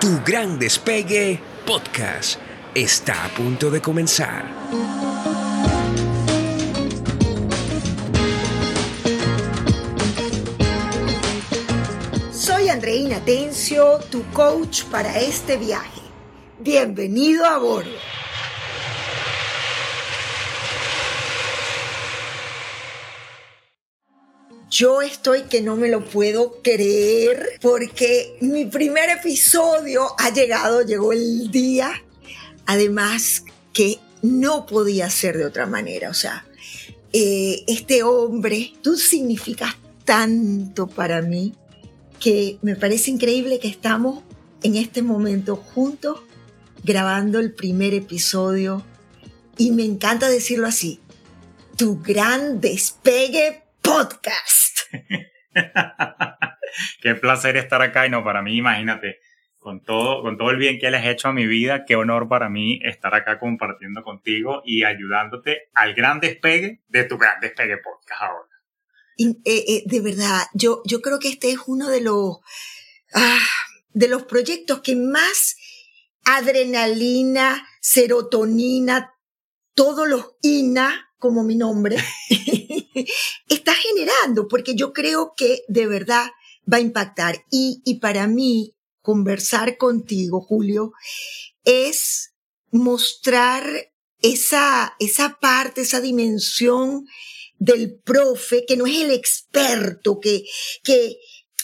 Tu gran despegue podcast está a punto de comenzar. Soy Andreina Tencio, tu coach para este viaje. Bienvenido a bordo. Yo estoy que no me lo puedo creer porque mi primer episodio ha llegado, llegó el día. Además que no podía ser de otra manera. O sea, eh, este hombre, tú significas tanto para mí que me parece increíble que estamos en este momento juntos grabando el primer episodio y me encanta decirlo así, tu gran despegue podcast. qué placer estar acá y no para mí, imagínate, con todo, con todo el bien que le has hecho a mi vida, qué honor para mí estar acá compartiendo contigo y ayudándote al gran despegue de tu gran despegue podcast ahora. Eh, eh, de verdad, yo, yo creo que este es uno de los, ah, de los proyectos que más adrenalina, serotonina, todos los INA, como mi nombre, está generando, porque yo creo que de verdad va a impactar. Y, y para mí, conversar contigo, Julio, es mostrar esa, esa parte, esa dimensión del profe, que no es el experto, que, que,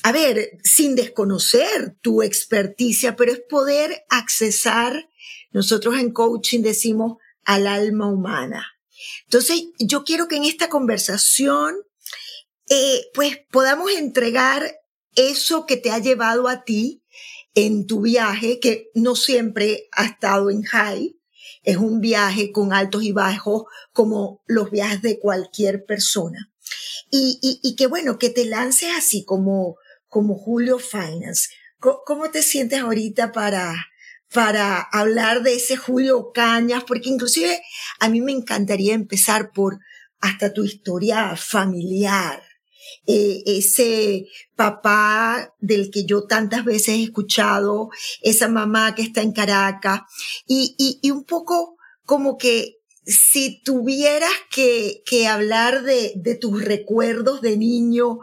a ver, sin desconocer tu experticia, pero es poder accesar, nosotros en coaching decimos, al alma humana. Entonces, yo quiero que en esta conversación, eh, pues podamos entregar eso que te ha llevado a ti en tu viaje, que no siempre ha estado en high, es un viaje con altos y bajos como los viajes de cualquier persona. Y, que bueno, que te lances así como, como Julio Finance. ¿Cómo te sientes ahorita para, para hablar de ese Julio Cañas? Porque inclusive a mí me encantaría empezar por hasta tu historia familiar. Eh, ese papá del que yo tantas veces he escuchado, esa mamá que está en Caracas, y, y, un poco como que si tuvieras que, que hablar de, de, tus recuerdos de niño,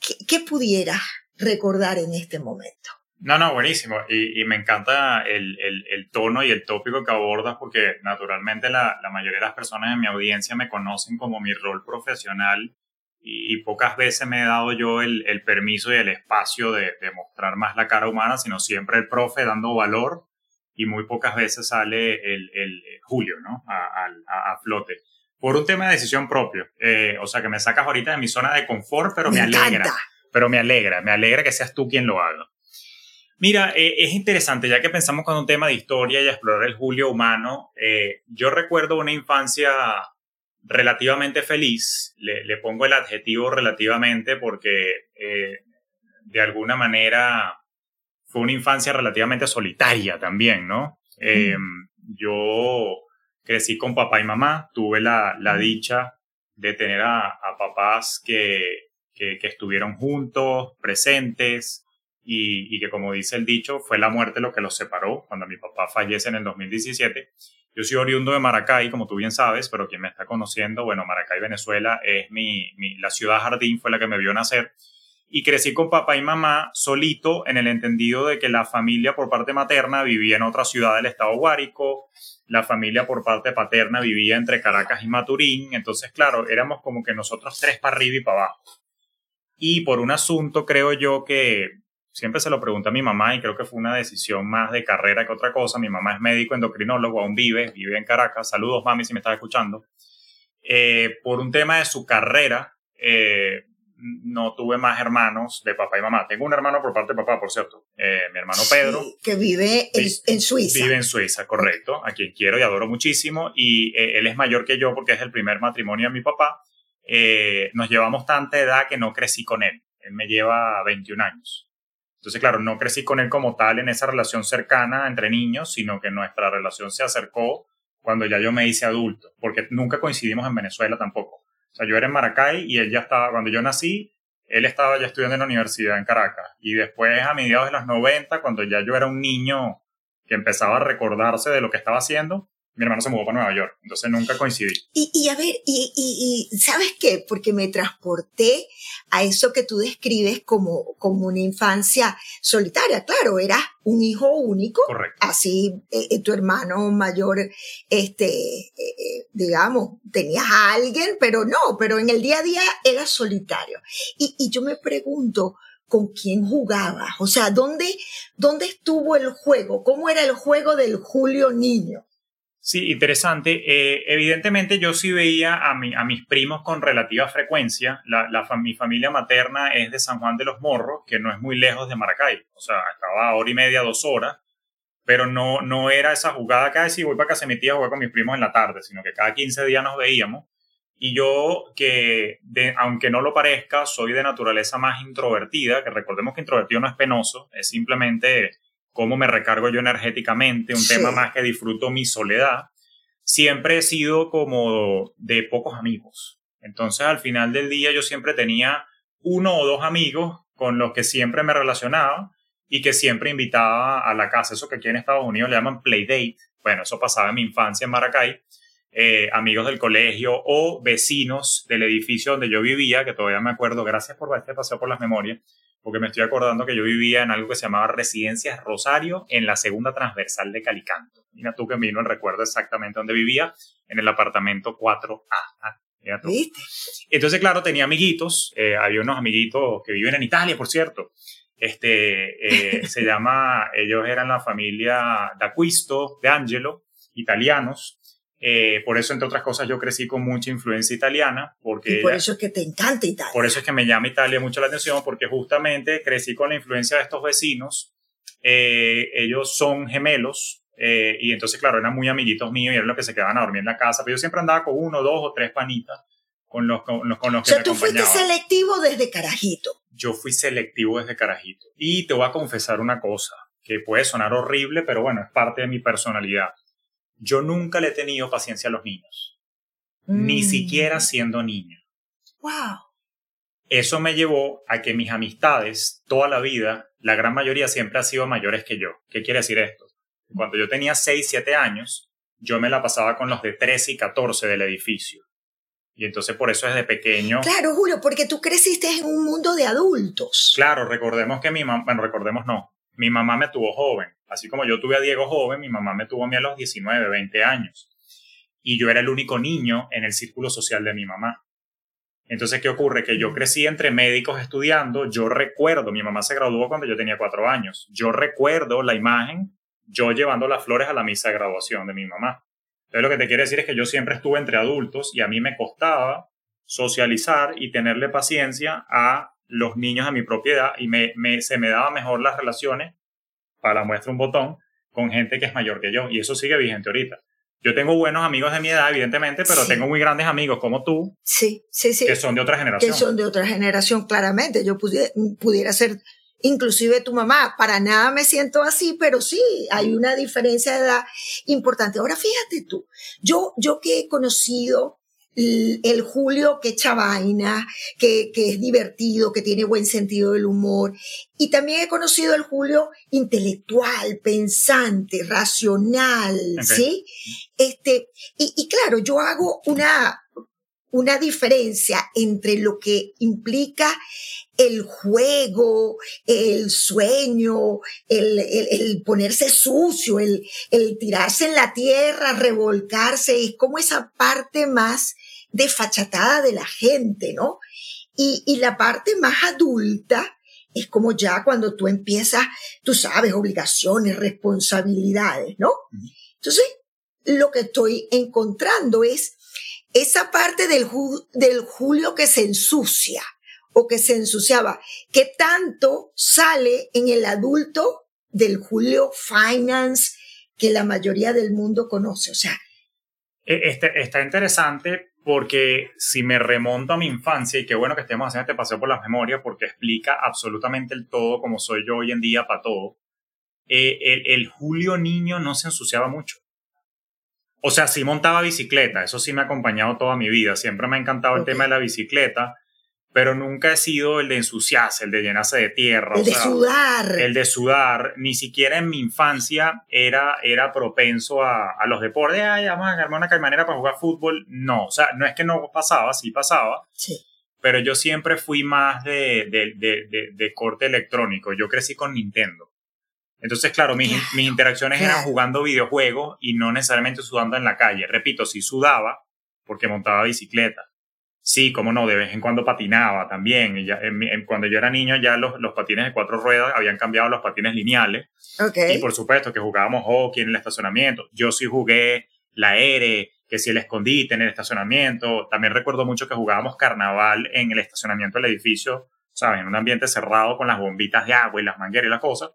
¿qué, ¿qué, pudieras recordar en este momento? No, no, buenísimo. Y, y me encanta el, el, el, tono y el tópico que abordas porque naturalmente la, la mayoría de las personas en mi audiencia me conocen como mi rol profesional y, pocas veces me he dado yo el, el permiso y el espacio de, de, mostrar más la cara humana, sino siempre el profe dando valor y muy pocas veces sale el, el Julio, ¿no? A, a, a, flote. Por un tema de decisión propio. Eh, o sea, que me sacas ahorita de mi zona de confort, pero me, me alegra. Pero me alegra, me alegra que seas tú quien lo haga. Mira, eh, es interesante, ya que pensamos con un tema de historia y explorar el Julio humano, eh, yo recuerdo una infancia relativamente feliz, le, le, pongo el adjetivo relativamente porque eh, de alguna manera fue una infancia relativamente solitaria también, ¿no? Mm. Eh, yo crecí con papá y mamá, tuve la, la dicha de tener a, a papás que, que, que, estuvieron juntos, presentes, y, y que como dice el dicho, fue la muerte lo que los separó cuando mi papá fallece en el 2017 yo soy oriundo de Maracay, como tú bien sabes, pero quien me está conociendo, bueno, Maracay, Venezuela, es mi, mi, la ciudad jardín, fue la que me vio nacer. Y crecí con papá y mamá solito en el entendido de que la familia por parte materna vivía en otra ciudad del estado Guárico, la familia por parte paterna vivía entre Caracas y Maturín, entonces claro, éramos como que nosotros tres para arriba y para abajo. Y por un asunto creo yo que siempre se lo pregunté a mi mamá y creo que fue una decisión más de carrera que otra cosa. Mi mamá es médico endocrinólogo, aún vive, vive en Caracas. Saludos, mami, si me estás escuchando. Eh, por un tema de su carrera, eh, no tuve más hermanos de papá y mamá. Tengo un hermano por parte de papá, por cierto, eh, mi hermano Pedro. Sí, que vive en, en, Suiza. Vive en Suiza, correcto, a quien quiero y adoro muchísimo. Y eh, él es mayor que yo porque es el primer matrimonio de mi papá. Eh, nos llevamos tanta edad que no crecí con él. Él me lleva 21 años. Entonces, claro, no crecí con él como tal en esa relación cercana entre niños, sino que nuestra relación se acercó cuando ya yo me hice adulto, porque nunca coincidimos en Venezuela tampoco. O sea, yo era en Maracay y él ya estaba, cuando yo nací, él estaba ya estudiando en la universidad en Caracas. Y después, a mediados de los 90, cuando ya yo era un niño que empezaba a recordarse de lo que estaba haciendo, mi hermano se mudó para Nueva York, entonces nunca coincidí. Y, y a ver, y, y, y, ¿sabes qué? Porque me transporté a eso que tú describes como, como una infancia solitaria. Claro, eras un hijo único. Correcto. Así eh, tu hermano mayor, este, eh, digamos, tenías a alguien, pero no, pero en el día a día eras solitario. Y, y yo me pregunto, con quién jugabas, o sea, ¿dónde, ¿dónde estuvo el juego? ¿Cómo era el juego del Julio niño? Sí, interesante. Eh, evidentemente yo sí veía a, mi, a mis primos con relativa frecuencia. La, la mi familia materna es de San Juan de los Morros, que no es muy lejos de Maracay. O sea, estaba hora y media, dos horas. Pero no, no era esa jugada cada vez si voy para casa mi tía a jugar con mis primos en la tarde, sino que cada 15 días nos veíamos. Y yo, que de, aunque no lo parezca, soy de naturaleza más introvertida, que recordemos que introvertido no es penoso, es simplemente cómo me recargo yo energéticamente, un sí. tema más que disfruto mi soledad, siempre he sido como de pocos amigos. Entonces al final del día yo siempre tenía uno o dos amigos con los que siempre me relacionaba y que siempre invitaba a la casa, eso que aquí en Estados Unidos le llaman playdate. Bueno, eso pasaba en mi infancia en Maracay. Eh, amigos del colegio o vecinos del edificio donde yo vivía, que todavía me acuerdo, gracias por este paseo por las memorias, porque me estoy acordando que yo vivía en algo que se llamaba Residencias Rosario, en la segunda transversal de Calicanto. Mira tú que vino en recuerdo exactamente dónde vivía, en el apartamento 4A. Ah, ¿Viste? Entonces, claro, tenía amiguitos, eh, había unos amiguitos que viven en Italia, por cierto. Este, eh, se llama, ellos eran la familia D'Aquisto, de Angelo, italianos, eh, por eso, entre otras cosas, yo crecí con mucha influencia italiana. Porque y por ella, eso es que te encanta Italia. Por eso es que me llama Italia mucho la atención, porque justamente crecí con la influencia de estos vecinos. Eh, ellos son gemelos eh, y entonces, claro, eran muy amiguitos míos y eran los que se quedaban a dormir en la casa. Pero yo siempre andaba con uno, dos o tres panitas con los, con los, con los o que sea, me tú fuiste selectivo desde carajito. Yo fui selectivo desde carajito. Y te voy a confesar una cosa, que puede sonar horrible, pero bueno, es parte de mi personalidad yo nunca le he tenido paciencia a los niños, mm. ni siquiera siendo niño. Wow. Eso me llevó a que mis amistades, toda la vida, la gran mayoría siempre han sido mayores que yo. ¿Qué quiere decir esto? Cuando yo tenía 6, 7 años, yo me la pasaba con los de 13 y 14 del edificio. Y entonces por eso desde pequeño... Claro, Julio, porque tú creciste en un mundo de adultos. Claro, recordemos que mi mamá, bueno, recordemos no, mi mamá me tuvo joven. Así como yo tuve a Diego joven, mi mamá me tuvo a mí a los 19, 20 años. Y yo era el único niño en el círculo social de mi mamá. Entonces, ¿qué ocurre? Que yo crecí entre médicos estudiando. Yo recuerdo, mi mamá se graduó cuando yo tenía cuatro años. Yo recuerdo la imagen, yo llevando las flores a la misa de graduación de mi mamá. Entonces, lo que te quiero decir es que yo siempre estuve entre adultos y a mí me costaba socializar y tenerle paciencia a los niños a mi propiedad y me, me, se me daba mejor las relaciones, para muestra un botón, con gente que es mayor que yo. Y eso sigue vigente ahorita. Yo tengo buenos amigos de mi edad, evidentemente, pero sí. tengo muy grandes amigos como tú. Sí, sí, sí. Que son de otra generación. Que son de otra generación, claramente. Yo pudiera, pudiera ser inclusive tu mamá. Para nada me siento así, pero sí, hay una diferencia de edad importante. Ahora fíjate tú, yo, yo que he conocido el Julio que echa vaina, que, que, es divertido, que tiene buen sentido del humor. Y también he conocido el Julio intelectual, pensante, racional, okay. ¿sí? Este, y, y, claro, yo hago una, una diferencia entre lo que implica el juego, el sueño, el, el, el ponerse sucio, el, el tirarse en la tierra, revolcarse, es como esa parte más desfachatada de la gente, ¿no? Y, y la parte más adulta es como ya cuando tú empiezas, tú sabes, obligaciones, responsabilidades, ¿no? Entonces, lo que estoy encontrando es esa parte del, Julio que se ensucia o que se ensuciaba, que tanto sale en el adulto del Julio Finance que la mayoría del mundo conoce. O sea, este, está interesante porque si me remonto a mi infancia, y qué bueno que estemos haciendo este paseo por las memorias, porque explica absolutamente el todo como soy yo hoy en día para todo, eh, el, Julio niño no se ensuciaba mucho. O sea, sí montaba bicicleta, eso sí me ha acompañado toda mi vida, siempre me ha encantado okay. el tema de la bicicleta, pero nunca he sido el de ensuciarse, el de llenarse de tierra. El de sudar. El de sudar. Ni siquiera en mi infancia era, era propenso a, a los deportes. Ay, vamos a armar una caimanera para jugar fútbol. No, o sea, no es que no pasaba, sí pasaba. Sí. Pero yo siempre fui más de, de, de, de corte electrónico. Yo crecí con Nintendo. Entonces, claro, mis, mis interacciones eran jugando videojuegos y no necesariamente sudando en la calle. Repito, sí sudaba porque montaba bicicleta Sí, cómo no, de vez en cuando patinaba también. Y ya, cuando yo era niño ya los, los, patines de cuatro ruedas habían cambiado a los patines lineales. Okay. Y por supuesto que jugábamos hockey en el estacionamiento. Yo sí jugué la ERE, que sí el escondite en el estacionamiento. También recuerdo mucho que jugábamos carnaval en el estacionamiento del edificio, ¿sabes? En un ambiente cerrado con las bombitas de agua y las mangueras y las cosas.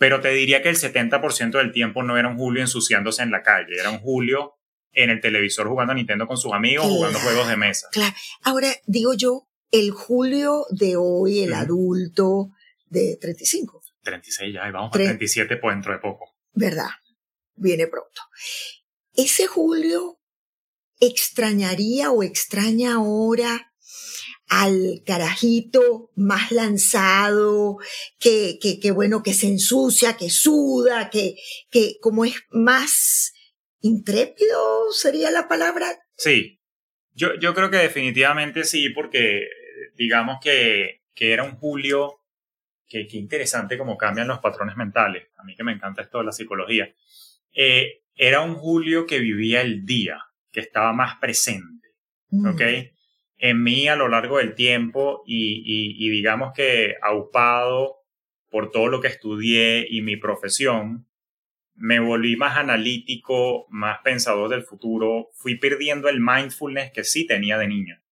Pero te diría que el 70% del tiempo no era un Julio ensuciándose en la calle, era un Julio en el televisor jugando a Nintendo con sus amigos, jugando juegos de mesa. Claro. Ahora, digo yo, el Julio de hoy, el adulto de 35. 36 ya, y vamos a 37 por dentro de poco. ¿Verdad? Viene pronto. Ese Julio extrañaría o extraña ahora al carajito más lanzado, que, que, que bueno, que se ensucia, que suda, que, que como es más intrépido sería la palabra. Sí, yo, yo creo que definitivamente sí, porque digamos que, que era un Julio, que, que, interesante cómo cambian los patrones mentales, a mí que me encanta esto de la psicología, eh, era un Julio que vivía el día, que estaba más presente, mm. En mí a lo largo del tiempo y digamos que aupado por todo lo que estudié y mi profesión, me volví más analítico, más pensador del futuro, fui perdiendo el mindfulness que sí tenía de niño,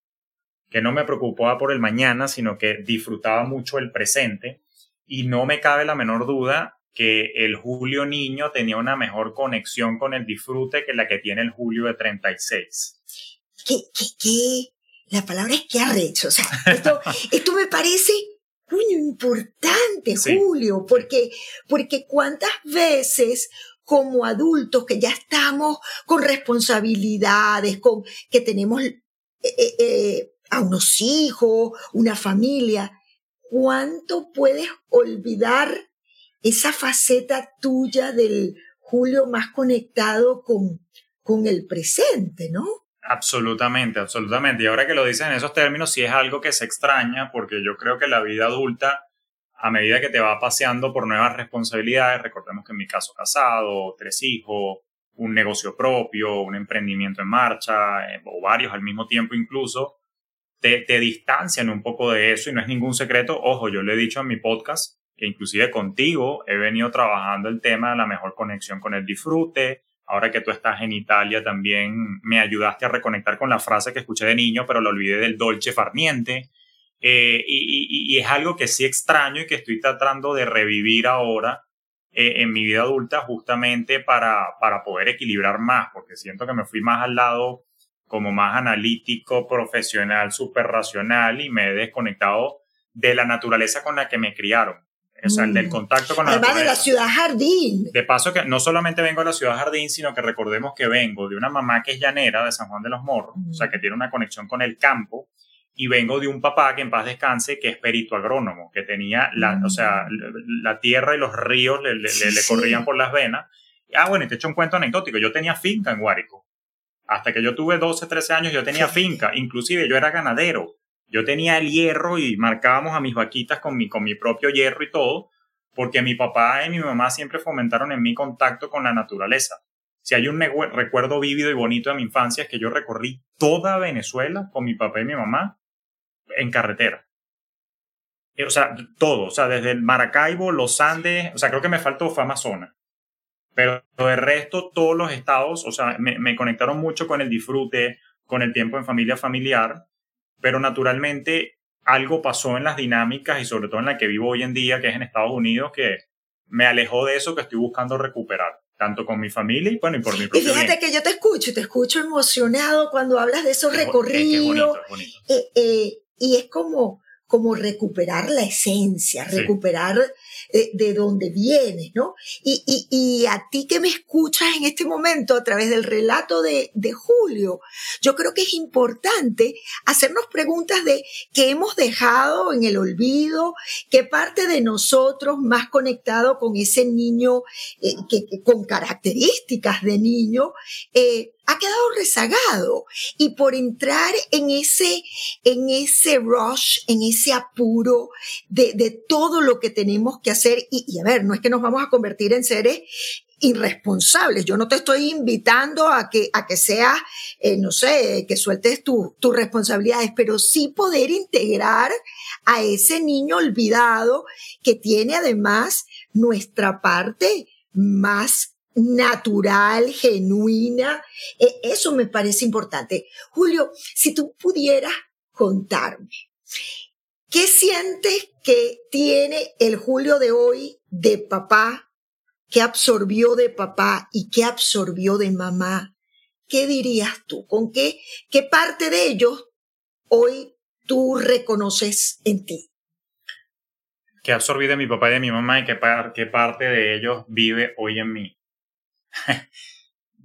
que no me preocupaba por el mañana, sino que disfrutaba mucho el presente y no me cabe la menor duda que el Julio niño tenía una mejor conexión con el disfrute que la que tiene el Julio de 36. ¿Qué, qué, qué? La palabra es que arrecho. O sea, esto, esto me parece Coño, importante, Julio, porque, porque cuántas veces como adultos que ya estamos con responsabilidades, con que tenemos eh, eh, eh, a unos hijos, una familia, ¿cuánto puedes olvidar esa faceta tuya del Julio más conectado con, con el presente, ¿no? Absolutamente, absolutamente. Y ahora que lo dices en esos términos, sí es algo que se extraña, porque yo creo que la vida adulta, a medida que te va paseando por nuevas responsabilidades, recordemos que en mi caso casado, tres hijos, un negocio propio, un emprendimiento en marcha, eh, o varios al mismo tiempo incluso, te, te distancian un poco de eso y no es ningún secreto. Ojo, yo le he dicho en mi podcast que inclusive contigo he venido trabajando el tema de la mejor conexión con el disfrute, ahora que tú estás en Italia también me ayudaste a reconectar con la frase que escuché de niño, pero lo olvidé del dolce farniente. Eh, y, es algo que sí extraño y que estoy tratando de revivir ahora eh, en mi vida adulta justamente para, para poder equilibrar más, porque siento que me fui más al lado como más analítico, profesional, súper racional y me he desconectado de la naturaleza con la que me criaron. O sea, el del mm. contacto con la Además de la ciudad jardín. De paso que no solamente vengo de la ciudad jardín, sino que recordemos que vengo de una mamá que es llanera de San Juan de los Morros, o sea, que tiene una conexión con el campo, y vengo de un papá que en paz descanse, que es perito agrónomo, que tenía la, o sea, mm. la tierra y los ríos le, le, le corrían por las venas. Ah, bueno, y te echo un cuento anecdótico. Yo tenía finca en Guárico. Hasta que yo tuve 12, 13 años, yo tenía finca. Inclusive yo era ganadero. Yo tenía el hierro y marcábamos a mis vaquitas con mi, con mi propio hierro y todo, porque mi papá y mi mamá siempre fomentaron en mí contacto con la naturaleza. Si hay un recuerdo vívido y bonito de mi infancia es que yo recorrí toda Venezuela con mi papá y mi mamá en carretera. Eh, o sea, todo, o sea, desde el Maracaibo, los Andes, o sea, creo que me faltó fue Amazonas. Pero de resto, todos los estados, o sea, me, me conectaron mucho con el disfrute, con el tiempo en familia familiar pero naturalmente algo pasó en las dinámicas y sobre todo en la que vivo hoy en día, que es en Estados Unidos, que me alejó de eso que estoy buscando recuperar, tanto con mi familia y, bueno, y por mi propio Y fíjate que yo te escucho, te escucho emocionado cuando hablas de esos recorridos. Eh, eh, y es como, como recuperar la esencia, recuperar de, dónde vienes, ¿no? Y, y, y, a ti que me escuchas en este momento a través del relato de, de Julio, yo creo que es importante hacernos preguntas de qué hemos dejado en el olvido, qué parte de nosotros más conectado con ese niño eh, que, con características de niño, eh, ha quedado rezagado y por entrar en ese, en ese rush, en ese apuro de, de todo lo que tenemos que hacer y, y, a ver, no es que nos vamos a convertir en seres irresponsables. Yo no te estoy invitando a que, a que seas, eh, no sé, que sueltes tus responsabilidades, pero sí poder integrar a ese niño olvidado que tiene además nuestra parte más natural, genuina. E, eso me parece importante. Julio, si tú pudieras contarme, ¿qué sientes que tiene el Julio de hoy de papá? ¿Qué absorbió de papá y qué absorbió de mamá? ¿Qué dirías tú? ¿Con qué, qué parte de ellos hoy tú reconoces en ti? ¿Qué absorbí de mi papá y de mi mamá y qué parte de ellos vive hoy en mí?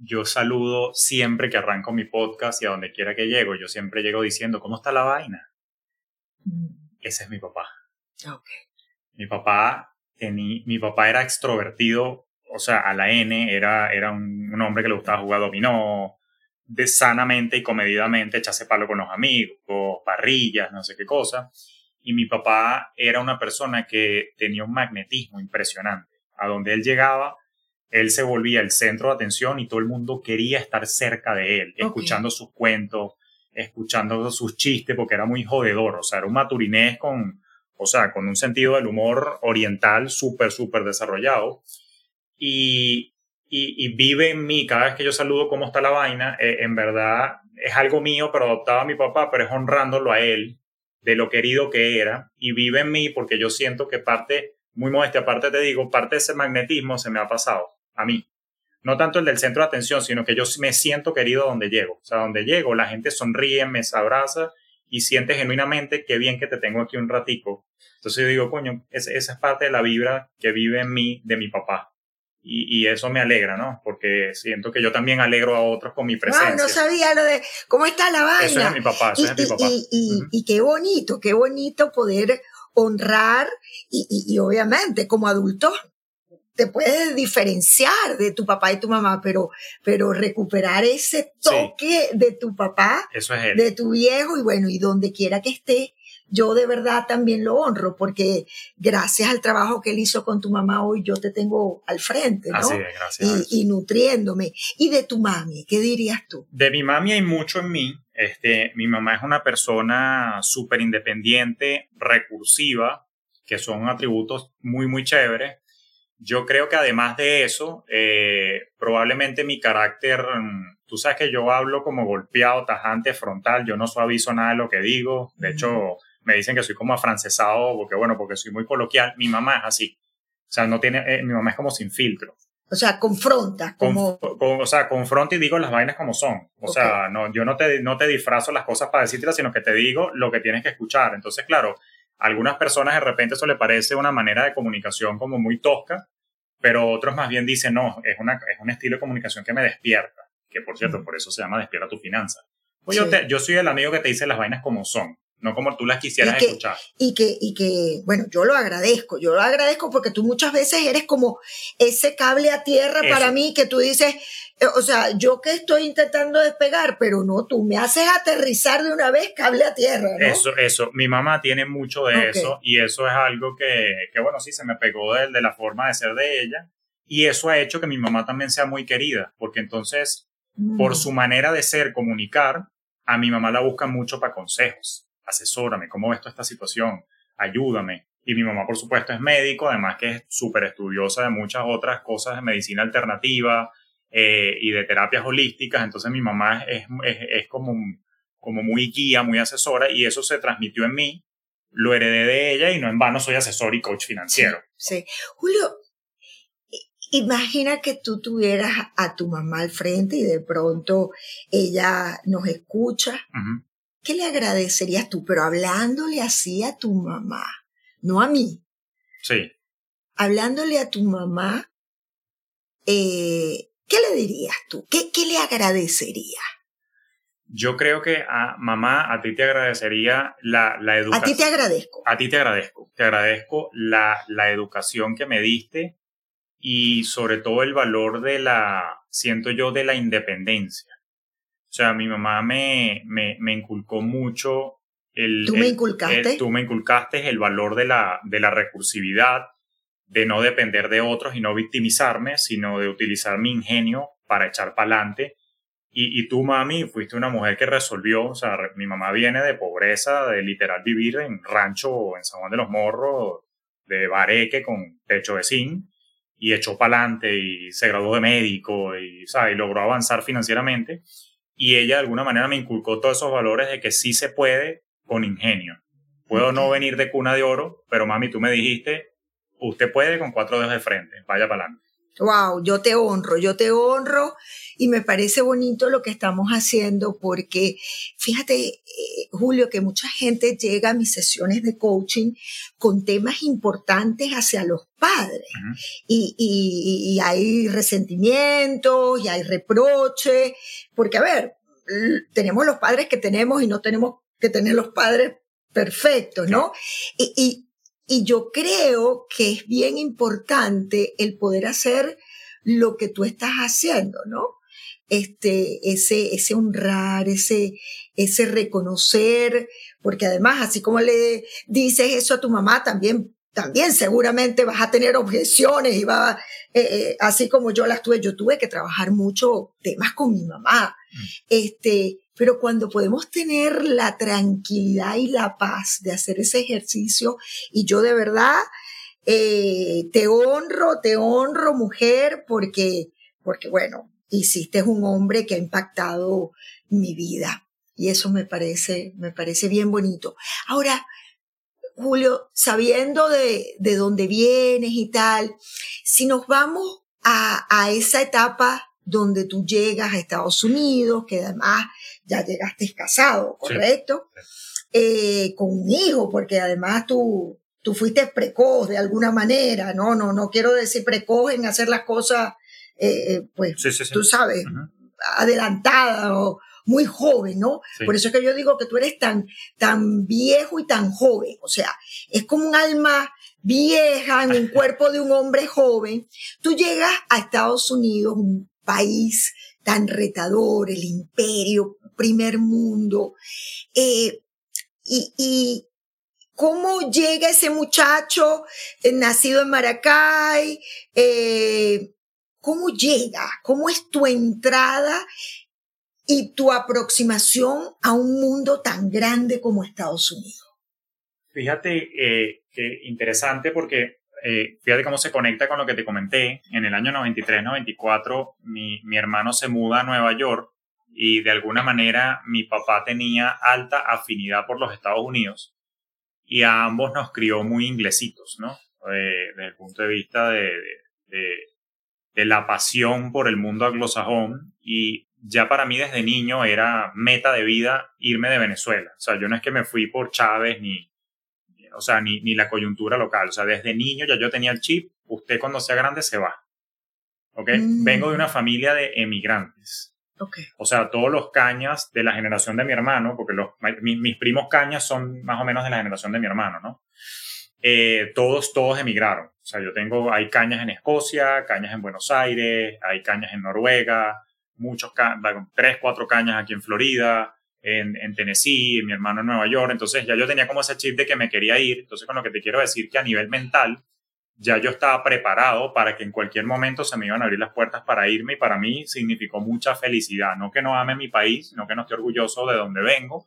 yo saludo siempre que arranco mi podcast y a donde quiera que llego, yo siempre llego diciendo, ¿cómo está la vaina? Mm. Ese es mi papá. Mi papá mi papá era extrovertido, o sea, a la N, era, era un, hombre que le gustaba jugar dominó, de sanamente y comedidamente, echarse palo con los amigos, parrillas, no sé qué cosa. Y mi papá era una persona que tenía un magnetismo impresionante. A donde él llegaba, él se volvía el centro de atención y todo el mundo quería estar cerca de él, escuchando sus cuentos, escuchando sus chistes, porque era muy jodedor, o sea, era un maturinés con, o sea, con un sentido del humor oriental súper, súper desarrollado. Y, y, vive en mí, cada vez que yo saludo cómo está la vaina, eh, en verdad es algo mío, pero adoptado a mi papá, pero es honrándolo a él, de lo querido que era, y vive en mí porque yo siento que parte, muy modesta aparte te digo, parte de ese magnetismo se me ha pasado a mí. No tanto el del centro de atención, sino que yo me siento querido donde llego. O sea, donde llego, la gente sonríe, me abraza y siente genuinamente qué bien que te tengo aquí un ratico. Entonces yo digo, coño, esa, es parte de la vibra que vive en mí de mi papá. Y, eso me alegra, ¿no? Porque siento que yo también alegro a otros con mi presencia. no sabía lo de cómo está la vaina. Eso es mi papá, eso es mi papá. Y, qué bonito, qué bonito poder honrar y, obviamente como adultos te puedes diferenciar de tu papá y tu mamá, pero, pero recuperar ese toque de tu papá, de tu viejo, y bueno, y donde quiera que esté, yo de verdad también lo honro, porque gracias al trabajo que él hizo con tu mamá hoy, yo te tengo al frente, ¿no? Así es, gracias. Y, y nutriéndome. ¿Y de tu mami? ¿Qué dirías tú? De mi mami hay mucho en mí. Este, mi mamá es una persona súper independiente, recursiva, que son atributos muy, muy chéveres yo creo que además de eso, eh, probablemente mi carácter, mm, tú sabes que yo hablo como golpeado, tajante, frontal, yo no suavizo nada de lo que digo, de hecho me dicen que soy como afrancesado, porque bueno, porque soy muy coloquial, mi mamá es así, o sea, no tiene, eh, mi mamá es como sin filtro. O sea, confronta. Como... o sea, confronta y digo las vainas como son. O sea, no, yo no te, no te disfrazo las cosas para decírtelas, sino que te digo lo que tienes que escuchar. Entonces, claro, a algunas personas de repente eso le parece una manera de comunicación como muy tosca, pero otros más bien dicen, no, es, una, es un estilo de comunicación que me despierta, que por cierto, por eso se llama despierta tu finanza. Pues yo, te, yo soy el amigo que te dice las vainas como son, no como tú las quisieras escuchar. Y que, y que, bueno, yo lo agradezco, yo lo agradezco porque tú muchas veces eres como ese cable a tierra para mí que tú dices, o sea, yo que estoy intentando despegar, pero no, tú me haces aterrizar de una vez cable a tierra, ¿no? Eso, eso, mi mamá tiene mucho de eso y eso es algo que, que, bueno, sí, se me pegó de, de la forma de ser de ella y eso ha hecho que mi mamá también sea muy querida, porque entonces, por mm. su manera de ser, comunicar, a mi mamá la buscan mucho para consejos, asesórame, ¿cómo ves toda esta situación? Ayúdame. Y mi mamá, por supuesto, es médico, además que es súper estudiosa de muchas otras cosas de medicina alternativa, eh, y de terapias holísticas, entonces mi mamá es, es, es, como, como muy guía, muy asesora y eso se transmitió en mí, lo heredé de ella y no en vano soy asesor y coach financiero. Sí. Julio, imagina que tú tuvieras a tu mamá al frente y de pronto ella nos escucha ¿qué le agradecerías tú? Pero hablándole así a tu mamá, no a mí. Sí. Hablándole a tu mamá, eh, ¿qué le dirías tú? ¿Qué, qué le agradecerías? Yo creo que a mamá, a ti te agradecería la, la educación. A ti te agradezco. A ti te agradezco. Te agradezco la, la educación que me diste y sobre todo el valor de la, siento yo, de la independencia. O sea, mi mamá me, me, me inculcó mucho el... ¿Tú me inculcaste? tú me inculcaste el valor de la, de la recursividad, de no depender de otros y no victimizarme, sino de utilizar mi ingenio para echar para adelante. Y, y, tú, mami, fuiste una mujer que resolvió, o sea, mi mamá viene de pobreza, de literal vivir en rancho en San Juan de los Morros, de bareque con techo de zinc, y echó para adelante y se graduó de médico y, ¿sabes? y logró avanzar financieramente y ella de alguna manera me inculcó todos esos valores de que sí se puede con ingenio. Puedo no venir de cuna de oro, pero mami, tú me dijiste, usted puede con cuatro dedos de frente, vaya para adelante. Wow, yo te honro, yo te honro y me parece bonito lo que estamos haciendo porque fíjate, eh, Julio, que mucha gente llega a mis sesiones de coaching con temas importantes hacia los padres y, y, y, hay resentimientos y hay reproches, porque a ver, tenemos los padres que tenemos y no tenemos que tener los padres perfectos, ¿no? Y, y yo creo que es bien importante el poder hacer lo que tú estás haciendo, ¿no? Este, ese, ese honrar, ese, ese reconocer, porque además, así como le dices eso a tu mamá, también, también seguramente vas a tener objeciones y va, eh, eh, así como yo las tuve, yo tuve que trabajar mucho temas con mi mamá. Mm. Este, pero cuando podemos tener la tranquilidad y la paz de hacer ese ejercicio, y yo de verdad eh, te honro, te honro mujer, porque, porque bueno, hiciste un hombre que ha impactado mi vida. Y eso me parece, me parece bien bonito. Ahora, Julio, sabiendo de, de dónde vienes y tal, si nos vamos a, a esa etapa donde tú llegas a Estados Unidos, que además ya llegaste casado, ¿correcto? Eh, con un hijo, porque además tú, tú fuiste precoz de alguna manera, no, no, no quiero decir precoz en hacer las cosas, eh, eh, pues, tú sabes, adelantada o muy joven, ¿no? Por eso es que yo digo que tú eres tan, tan viejo y tan joven, o sea, es como un alma vieja en un cuerpo de un hombre joven. Tú llegas a Estados Unidos, un país tan retador, el imperio, primer mundo. Eh, y, cómo llega ese muchacho eh, nacido en Maracay, eh, cómo llega, cómo es tu entrada y tu aproximación a un mundo tan grande como Estados Unidos. Fíjate que interesante porque fíjate cómo se conecta con lo que te comenté. En el año 93-94, mi, mi hermano se muda a Nueva York y de alguna manera mi papá tenía alta afinidad por los Estados Unidos y a ambos nos crió muy inglesitos, ¿no? Eh, desde el punto de vista de, de, de, la pasión por el mundo anglosajón y ya para mí desde niño era meta de vida irme de Venezuela. O sea, yo no es que me fui por Chávez ni, o sea, ni, ni la coyuntura local. O sea, desde niño ya yo tenía el chip, usted cuando sea grande se va. ¿Ok? Mm. Vengo de una familia de emigrantes. Okay. O sea, todos los cañas de la generación de mi hermano, porque los, mis, primos cañas son más o menos de la generación de mi hermano, ¿no? Eh, todos, todos emigraron. O sea, yo tengo, hay cañas en Escocia, cañas en Buenos Aires, hay cañas en Noruega, muchos, tres, cuatro cañas aquí en Florida, en, en, Tennessee, mi hermano en Nueva York, entonces ya yo tenía como ese chip de que me quería ir, entonces con lo que te quiero decir que a nivel mental ya yo estaba preparado para que en cualquier momento se me iban a abrir las puertas para irme y para mí significó mucha felicidad, no que no ame mi país, no que no esté orgulloso de donde vengo,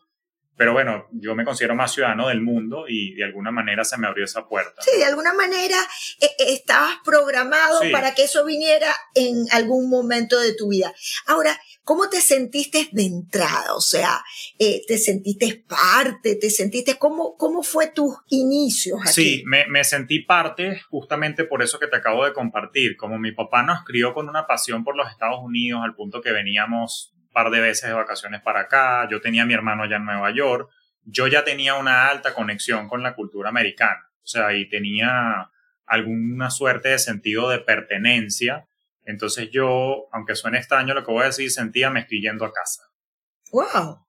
pero bueno, yo me considero más ciudadano del mundo y de alguna manera se me abrió esa puerta. Sí, de alguna manera eh, eh, estabas programado para que eso viniera en algún momento de tu vida. Ahora, ¿cómo te sentiste de entrada? O sea, eh, ¿te sentiste parte? ¿Te sentiste cómo, cómo fue tus inicios aquí? Sí, me, me sentí parte justamente por eso que te acabo de compartir. Como mi papá nos crió con una pasión por los Estados Unidos al punto que veníamos par de veces de vacaciones para acá, yo tenía a mi hermano allá en Nueva York, yo ya tenía una alta conexión con la cultura americana, o sea, y tenía alguna suerte de sentido de pertenencia. Entonces yo, aunque suene extraño lo que voy a decir, sentía me estoy yendo a casa. ¡Wow!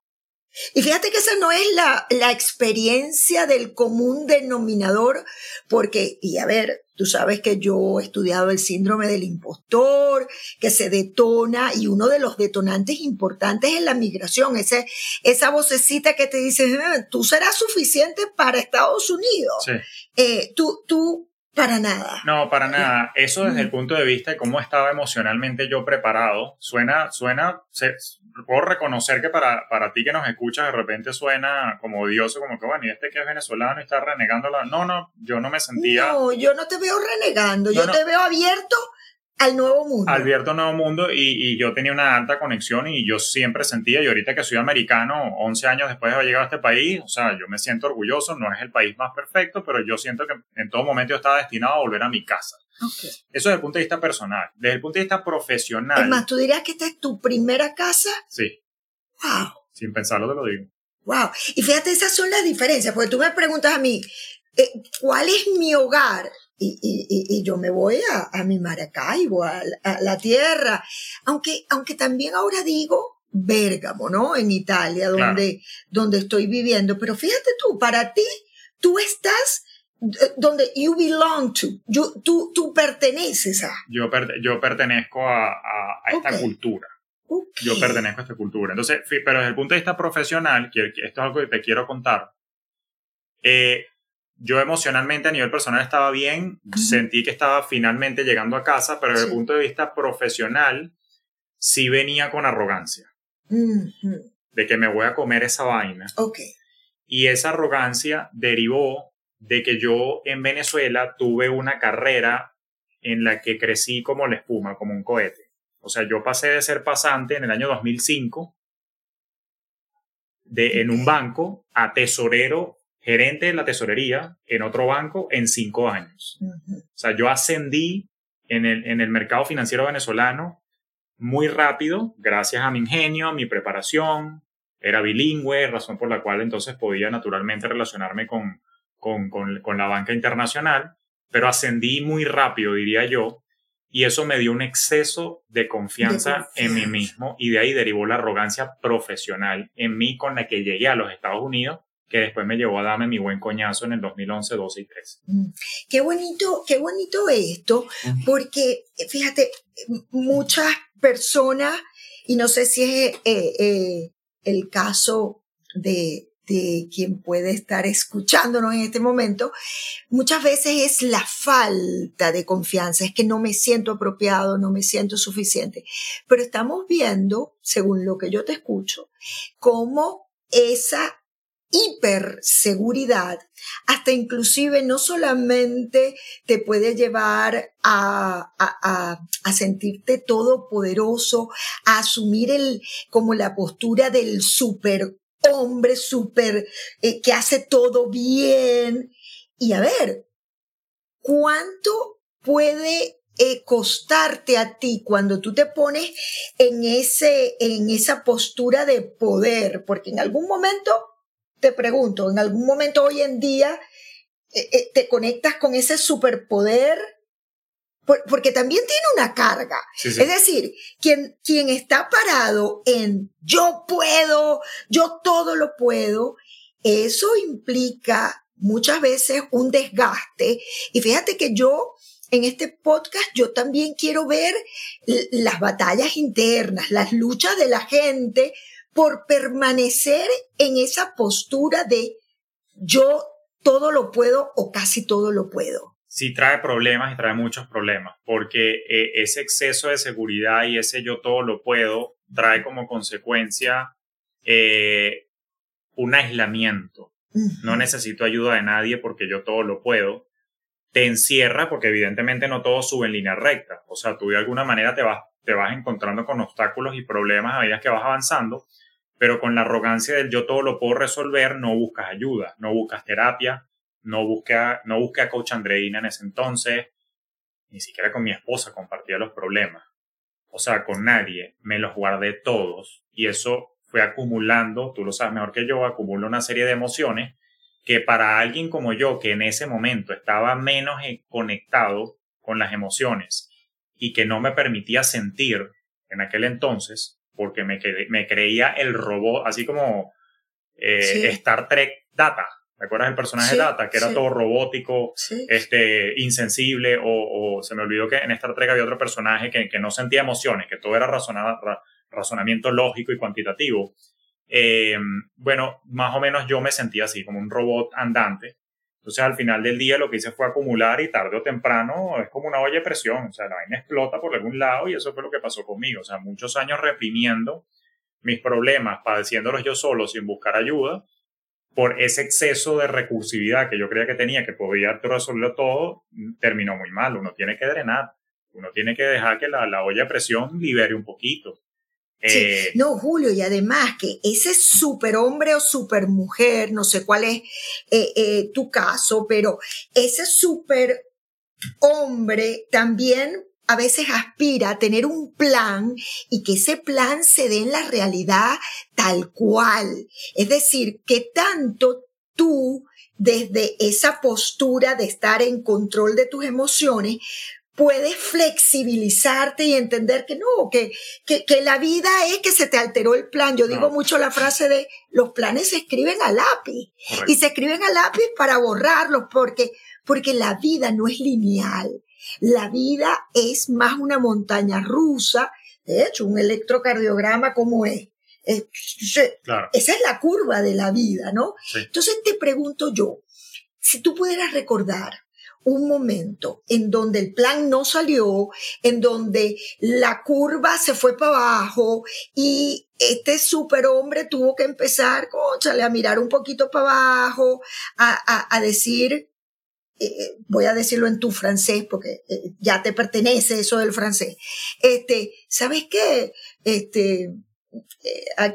Y fíjate que esa no es la, la experiencia del común denominador, porque, y a ver, tú sabes que yo he estudiado el síndrome del impostor, que se detona, y uno de los detonantes importantes es la migración, ese, esa vocecita que te dice, tú serás suficiente para Estados Unidos. Sí. Eh, tú, tú para nada. No, para nada. Eso desde el punto de vista de cómo estaba emocionalmente yo preparado, suena, suena, se, puedo reconocer que para, para ti que nos escuchas de repente suena como odioso, como que bueno, y este que es venezolano y está renegando la... No, no, yo no me sentía... No, yo no te veo renegando, yo te veo abierto al nuevo mundo. Abierto al nuevo mundo y, y, yo tenía una alta conexión y yo siempre sentía, y ahorita que soy americano, 11 años después de haber llegado a este país, o sea, yo me siento orgulloso, no es el país más perfecto, pero yo siento que en todo momento yo estaba destinado a volver a mi casa. Okay. Eso desde el punto de vista personal. Desde el punto de vista profesional. Es más, ¿tú dirías que esta es tu primera casa? Sí. Wow. Sin pensarlo te lo digo. Wow. Y fíjate, esas son las diferencias, porque tú me preguntas a mí, eh, ¿cuál es mi hogar? Y, y, y, yo me voy a, a mi Maracaibo, a, a, la tierra. Aunque, aunque también ahora digo Bérgamo, ¿no? En Italia, donde, claro. donde estoy viviendo. Pero fíjate tú, para ti, tú estás donde you belong to, you, tú, tú perteneces a. Yo, per, yo pertenezco a, a, a esta Okay. cultura. Okay. Yo pertenezco a esta cultura. Entonces, pero desde el punto de vista profesional, que esto es algo que te quiero contar, eh, yo emocionalmente a nivel personal estaba bien, sentí que estaba finalmente llegando a casa, pero desde el punto de vista profesional, sí venía con arrogancia, de que me voy a comer esa vaina. Y esa arrogancia derivó de que yo en Venezuela tuve una carrera en la que crecí como la espuma, como un cohete. O sea, yo pasé de ser pasante en el año 2005 de, en un banco a tesorero, gerente de la tesorería en otro banco en cinco años. Ujú. O sea, yo ascendí en el, en el mercado financiero venezolano muy rápido, gracias a mi ingenio, a mi preparación. Era bilingüe, razón por la cual entonces podía naturalmente relacionarme con, con, con, con la banca internacional, pero ascendí muy rápido, diría yo, y eso me dio un exceso de confianza, De en mí mismo y de ahí derivó la arrogancia profesional en mí con la que llegué a los Estados Unidos, que después me llevó a darme mi buen coñazo en el 2011, 12 y 13. Mm. Qué bonito, qué bonito esto, porque fíjate, muchas personas, y no sé si es eh, eh, el caso de, de quien puede estar escuchándonos en este momento, muchas veces es la falta de confianza, es que no me siento apropiado, no me siento suficiente. Pero estamos viendo, según lo que yo te escucho, cómo esa hiperseguridad hasta inclusive no solamente te puede llevar a, a, a, a sentirte todopoderoso, a asumir el, como la postura del super hombre, super, eh, que hace todo bien. Y a ver, ¿cuánto puede eh, costarte a ti cuando tú te pones en ese, en esa postura de poder? Porque en algún momento te pregunto, en algún momento hoy en día eh, eh, te conectas con ese superpoder, por, porque también tiene una carga. Sí, sí. Es decir, quien, quien está parado en yo puedo, yo todo lo puedo, eso implica muchas veces un desgaste. Y fíjate que yo en este podcast yo también quiero ver las batallas internas, las luchas de la gente por permanecer en esa postura de yo todo lo puedo o casi todo lo puedo. sí trae problemas y trae muchos problemas, porque eh, ese exceso de seguridad y ese yo todo lo puedo trae como consecuencia eh, un aislamiento. No necesito ayuda de nadie porque yo todo lo puedo. Te encierra porque evidentemente no todo sube en línea recta. O sea, tú de alguna manera te vas, te vas encontrando con obstáculos y problemas a medida que vas avanzando, pero con la arrogancia del yo todo lo puedo resolver, no buscas ayuda, no buscas terapia, no busqué a, no busqué a Coach Andreina en ese entonces, ni siquiera con mi esposa compartía los problemas. o sea, con nadie, me los guardé todos y eso fue acumulando, tú lo sabes mejor que yo, acumulo una serie de emociones que para alguien como yo, que en ese momento estaba menos conectado con las emociones y que no me permitía sentir en aquel entonces, porque me, me creía el robot, así como eh, Star Trek Data. ¿Te acuerdas del personaje Data? Que era todo robótico, este, insensible, o, se me olvidó que en Star Trek había otro personaje que, que no sentía emociones, que todo era razonamiento lógico y cuantitativo. Eh, bueno, más o menos yo me sentía así, como un robot andante, entonces al final del día lo que hice fue acumular y tarde o temprano es como una olla de presión, o sea, la vaina explota por algún lado y eso fue lo que pasó conmigo, o sea, muchos años reprimiendo mis problemas, padeciéndolos yo solo sin buscar ayuda, por ese exceso de recursividad que yo creía que tenía, que podía resolverlo todo, terminó muy mal. Uno tiene que drenar, uno tiene que dejar que la, la olla de presión libere un poquito. Eh, no, Julio, y además que ese superhombre o supermujer, no sé cuál es eh, eh, tu caso, pero ese superhombre también a veces aspira a tener un plan y que ese plan se dé en la realidad tal cual. Es decir, que tanto tú desde esa postura de estar en control de tus emociones, puedes flexibilizarte y entender que no, que, que, que, la vida es que se te alteró el plan. Yo digo mucho la frase de los planes se escriben a lápiz y se escriben a lápiz para borrarlos porque, porque la vida no es lineal. La vida es más una montaña rusa. De hecho, un electrocardiograma como es. Esa es la curva de la vida, ¿no? Entonces te pregunto yo, si tú pudieras recordar un momento en donde el plan no salió, en donde la curva se fue para abajo y este superhombre tuvo que empezar, conchale, a mirar un poquito para abajo, a, decir, eh, voy a decirlo en tu francés porque eh, ya te pertenece eso del francés. Este, ¿sabes qué? Este, eh,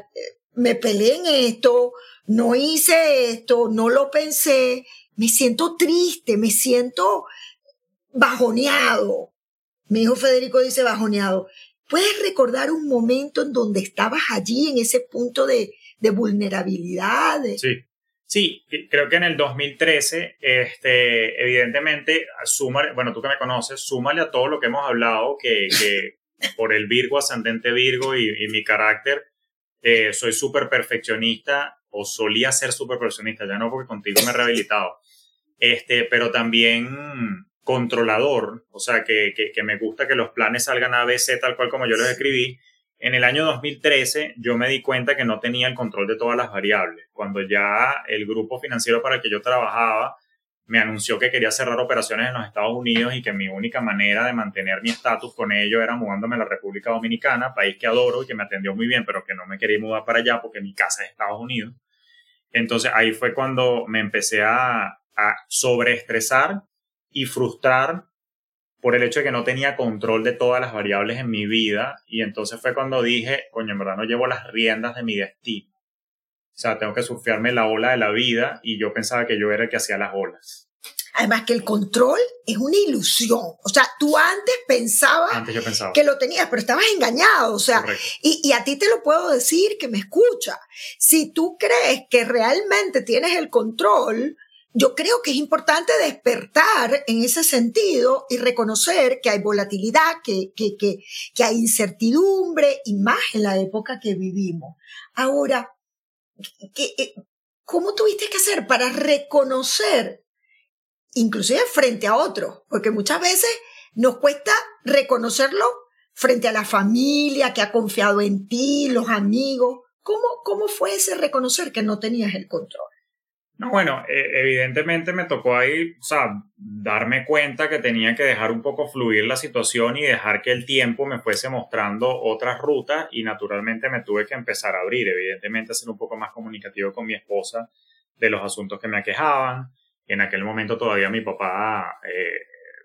me peleé en esto, no hice esto, no lo pensé me siento triste, me siento bajoneado. Mi hijo Federico dice bajoneado. ¿Puedes recordar un momento en donde estabas allí, en ese punto de, de vulnerabilidad? Sí, sí, creo que en el 2013, este, evidentemente, bueno, tú que me conoces, súmale a todo lo que hemos hablado, que, que por el Virgo, ascendente Virgo y, mi carácter, eh, soy súper perfeccionista o solía ser súper perfeccionista, ya no porque contigo me he rehabilitado este, pero también controlador, o sea, que, que, me gusta que los planes salgan a B, tal cual como yo los escribí. En el año 2013 yo me di cuenta que no tenía el control de todas las variables. Cuando ya el grupo financiero para el que yo trabajaba me anunció que quería cerrar operaciones en los Estados Unidos y que mi única manera de mantener mi estatus con ellos era mudándome a la República Dominicana, país que adoro y que me atendió muy bien, pero que no me quería mudar para allá porque mi casa es Estados Unidos. Entonces ahí fue cuando me empecé a, a sobreestresar y frustrar por el hecho de que no tenía control de todas las variables en mi vida. Y entonces fue cuando dije, coño, en verdad no llevo las riendas de mi destino. O sea, tengo que surfearme la ola de la vida y yo pensaba que yo era el que hacía las olas. Además que el control es una ilusión. O sea, tú antes pensabas que lo tenías, pero estabas engañado. O sea, y, y, a ti te lo puedo decir que me escucha. Si tú crees que realmente tienes el control, yo creo que es importante despertar en ese sentido y reconocer que hay volatilidad, que, que, que, hay incertidumbre y más en la época que vivimos. Ahora, eh, ¿cómo tuviste que hacer para reconocer, inclusive frente a otros? Porque muchas veces nos cuesta reconocerlo frente a la familia que ha confiado en ti, los amigos. ¿Cómo, cómo fue ese reconocer que no tenías el control? No, bueno, e, evidentemente me tocó ahí, o sea, darme cuenta que tenía que dejar un poco fluir la situación y dejar que el tiempo me fuese mostrando otras rutas y naturalmente me tuve que empezar a abrir, evidentemente a ser un poco más comunicativo con mi esposa de los asuntos que me aquejaban. En aquel momento todavía mi papá eh,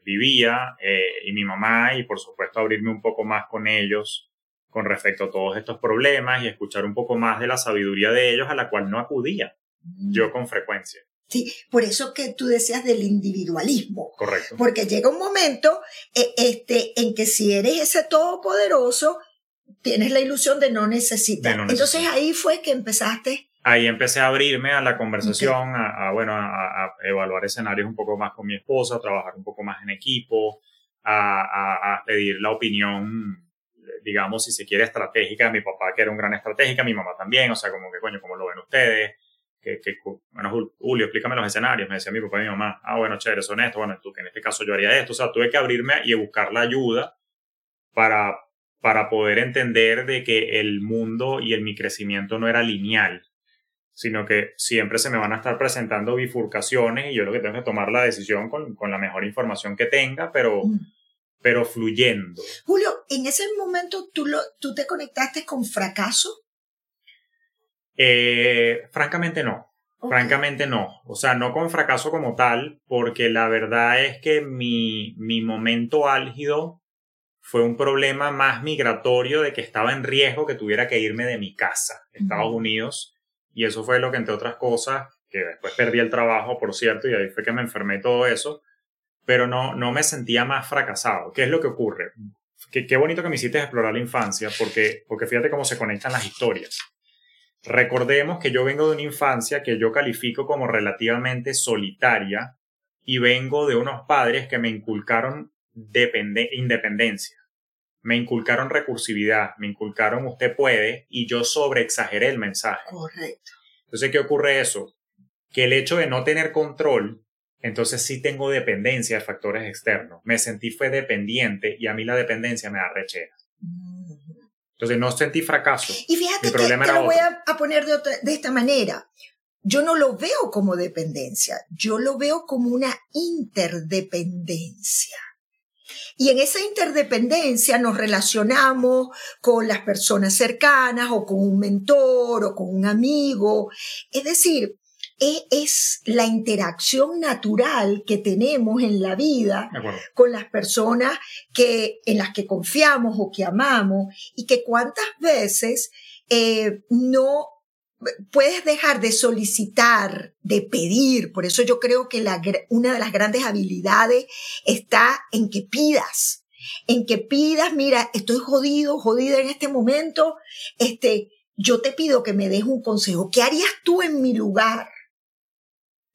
vivía eh, y mi mamá y por supuesto abrirme un poco más con ellos con respecto a todos estos problemas y escuchar un poco más de la sabiduría de ellos a la cual no acudía yo con frecuencia. Sí, por eso que tú decías del individualismo. Correcto. Porque llega un momento eh, este, en que si eres ese todopoderoso, tienes la ilusión de no necesitar. De no Entonces ahí fue que empezaste. Ahí empecé a abrirme a la conversación, a, a, bueno, a, a evaluar escenarios un poco más con mi esposa, a trabajar un poco más en equipo, a, pedir la opinión, digamos, si se quiere, estratégica mi papá, que era un gran estratégica, mi mamá también, o sea, como que, coño, ¿cómo lo ven ustedes? Que, que, bueno, Jul- Julio, explícame los escenarios, me decía mi papá y mi mamá, ah, bueno, chévere, son estos, bueno, tú, que en este caso yo haría esto, o sea, tuve que abrirme y buscar la ayuda para, para poder entender de que el mundo y el, mi crecimiento no era lineal, sino que siempre se me van a estar presentando bifurcaciones y yo lo que tengo que tomar la decisión con, con la mejor información que tenga, pero, Mm. pero fluyendo. Julio, en ese momento tú, lo, tú te conectaste con fracaso. Eh, francamente no. Francamente no. O sea, no con fracaso como tal, porque la verdad es que mi, mi momento álgido fue un problema más migratorio de que estaba en riesgo que tuviera que irme de mi casa, Estados. Unidos. Y eso fue lo que, entre otras cosas, que después perdí el trabajo, por cierto, y ahí fue que me enfermé todo eso, pero no, no me sentía más fracasado. ¿Qué es lo que ocurre? Qué, qué bonito que me hiciste explorar la infancia, porque, porque fíjate cómo se conectan las historias. Recordemos que yo vengo de una infancia que yo califico como relativamente solitaria y vengo de unos padres que me inculcaron depende- independencia, me inculcaron recursividad, me inculcaron usted puede y yo sobreexageré el mensaje. Correcto. Entonces, ¿qué ocurre eso? Que el hecho de no tener control, entonces sí tengo dependencia de factores externos. Me sentí fue dependiente y a mí la dependencia me da rechera. Entonces no sentí fracaso. Y fíjate Mi que te lo voy a, a poner de, otra- de esta manera. Yo no lo veo como dependencia, yo lo veo como una interdependencia. Y en esa interdependencia nos relacionamos con las personas cercanas o con un mentor o con un amigo. Es decir, es la interacción natural que tenemos en la vida con las personas que, en las que confiamos o que amamos y que cuántas veces eh, no puedes dejar de solicitar, de pedir. Por eso yo creo que la, una de las grandes habilidades está en que pidas, en que pidas, mira, estoy jodido, jodida en este momento, este, yo te pido que me des un consejo. ¿Qué harías tú en mi lugar?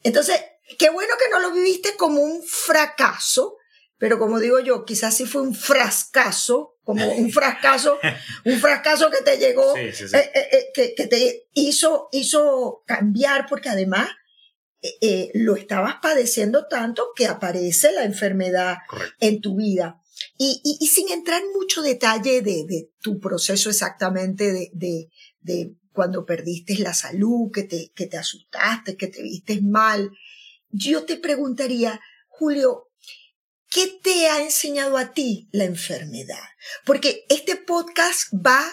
Entonces, qué bueno que no lo viviste como un fracaso, pero como digo yo, quizás sí fue un frascaso, como un fracaso, un fracaso que te llegó, Sí, sí, sí. eh, eh, eh, que, que te hizo, hizo cambiar, porque además eh, lo estabas padeciendo tanto que aparece la enfermedad Correcto. en tu vida. Y, y, y sin entrar en mucho detalle de, de tu proceso exactamente de, de, de cuando perdiste la salud, que te, que te asustaste, que te viste mal, yo te preguntaría, Julio, ¿qué te ha enseñado a ti la enfermedad? Porque este podcast va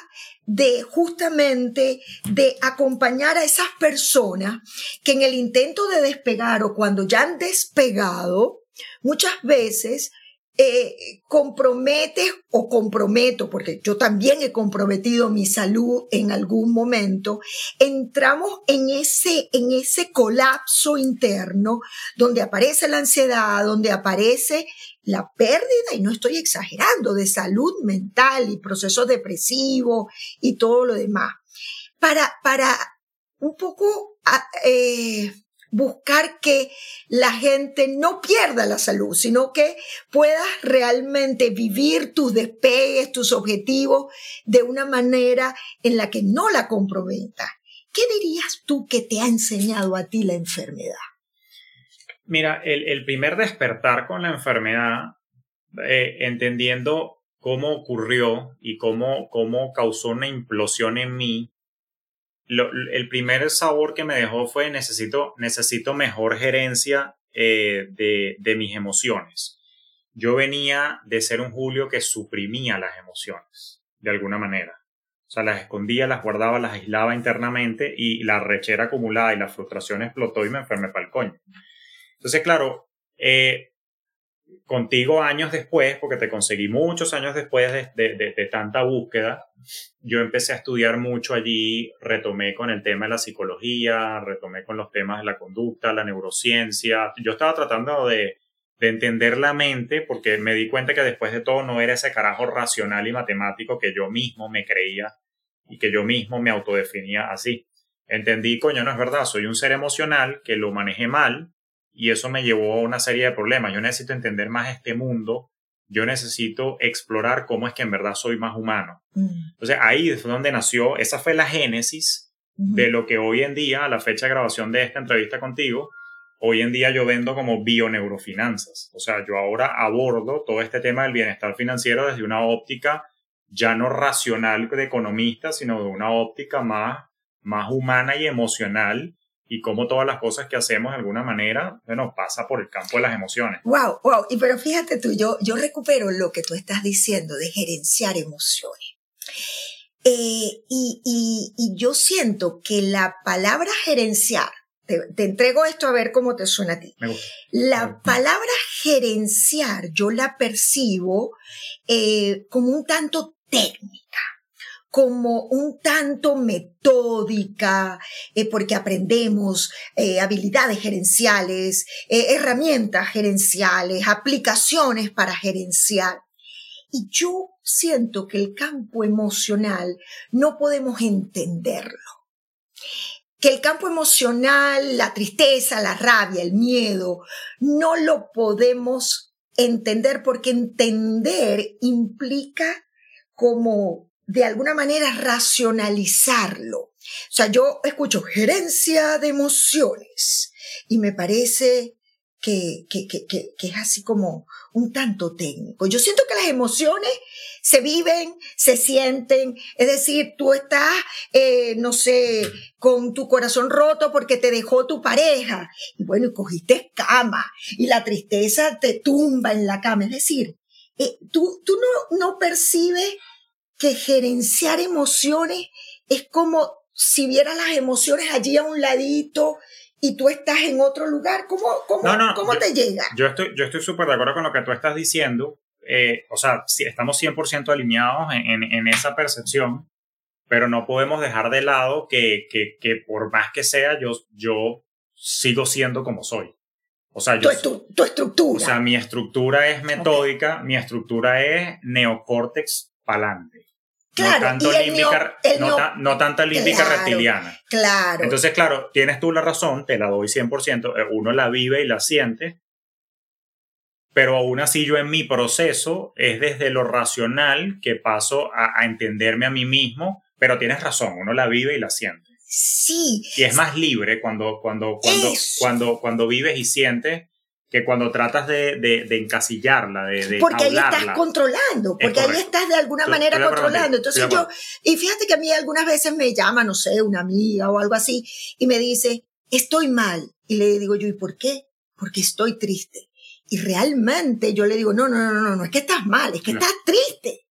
de justamente de acompañar a esas personas que en el intento de despegar o cuando ya han despegado, muchas veces eh, comprometes o comprometo, porque yo también he comprometido mi salud en algún momento, entramos en ese, en ese colapso interno donde aparece la ansiedad, donde aparece la pérdida, y no estoy exagerando, de salud mental y procesos depresivos y todo lo demás. Para, para un poco a- eh, buscar que la gente no pierda la salud, sino que puedas realmente vivir tus despegues, tus objetivos de una manera en la que no la comprometa. ¿Qué dirías tú que te ha enseñado a ti la enfermedad? Mira, el, el primer despertar con la enfermedad, eh, entendiendo cómo ocurrió y cómo, cómo causó una implosión en mí, el primer sabor que me dejó fue necesito, necesito mejor gerencia eh, de, de mis emociones. Yo venía de ser un Julio que suprimía las emociones, de alguna manera. O sea, las escondía, las guardaba, las aislaba internamente y la rechera acumulada y la frustración explotó y me enfermé para el coño. Entonces, claro, eh, contigo años después, porque te conseguí muchos años después de, de, tanta búsqueda, yo empecé a estudiar mucho allí, retomé con el tema de la psicología, retomé con los temas de la conducta, la neurociencia. Yo estaba tratando de, de entender la mente porque me di cuenta que después de todo no era ese carajo racional y matemático que yo mismo me creía y que yo mismo me autodefinía así. Entendí, coño, no es verdad, soy un ser emocional que lo manejé mal y eso me llevó a una serie de problemas. Yo necesito entender más este mundo, yo necesito explorar cómo es que en verdad soy más humano. Mm. Entonces ahí es donde nació, esa fue la génesis de lo que hoy en día, a la fecha de grabación de esta entrevista contigo, hoy en día yo vendo como bioneurofinanzas. O sea, yo ahora abordo todo este tema del bienestar financiero desde una óptica ya no racional de economista, sino de una óptica más, más humana y emocional y cómo todas las cosas que hacemos de alguna manera, bueno, pasa por el campo de las emociones. Wow, wow. Y pero fíjate tú, yo, yo recupero lo que tú estás diciendo de gerenciar emociones. Eh, y, y, y, yo siento que la palabra gerenciar, te, te, entrego esto a ver cómo te suena a ti. Me gusta. La palabra gerenciar yo la percibo eh, como un tanto técnica como un tanto metódica, eh, porque aprendemos eh, habilidades gerenciales, eh, herramientas gerenciales, aplicaciones para gerenciar. Y yo siento que el campo emocional no podemos entenderlo. Que el campo emocional, la tristeza, la rabia, el miedo, no lo podemos entender porque entender implica como de alguna manera racionalizarlo. O sea, yo escucho gerencia de emociones y me parece que, que, que, que, es así como un tanto técnico. Yo siento que las emociones se viven, se sienten, es decir, tú estás, eh, no sé, con tu corazón roto porque te dejó tu pareja y bueno, y cogiste cama y la tristeza te tumba en la cama. Es decir, eh, tú, tú no, no percibes que gerenciar emociones es como si vieras las emociones allí a un ladito y tú estás en otro lugar. ¿Cómo, cómo, ¿cómo te llega? Yo estoy yo estoy súper de acuerdo con lo que tú estás diciendo. Eh, o sea, si estamos 100% alineados en, en, esa percepción, pero no podemos dejar de lado que, que, que, por más que sea, yo, yo sigo siendo como soy. O sea, yo, tu, tu, estructura. O sea, mi estructura es metódica, mi estructura es neocórtex pa'lante no tanto límbica, no, tanta límbica reptiliana. Claro. Entonces, claro, tienes tú la razón, te la doy 100%, eh, uno la vive y la siente, pero aún así yo en mi proceso es desde lo racional que paso a, entenderme a mí mismo, pero tienes razón, uno la vive y la siente. Sí. Y es más libre cuando, cuando, cuando, cuando, cuando vives y sientes que cuando tratas de, de, encasillarla, de, de Porque ahí estás controlando, porque ahí estás de alguna manera controlando. Entonces yo, y fíjate que a mí algunas veces me llama, no sé, una amiga o algo así, y me dice, estoy mal. Y le digo yo, ¿y por qué? Porque estoy triste. Y realmente yo le digo, no, no, no, no, no, es que estás mal, es que estás triste.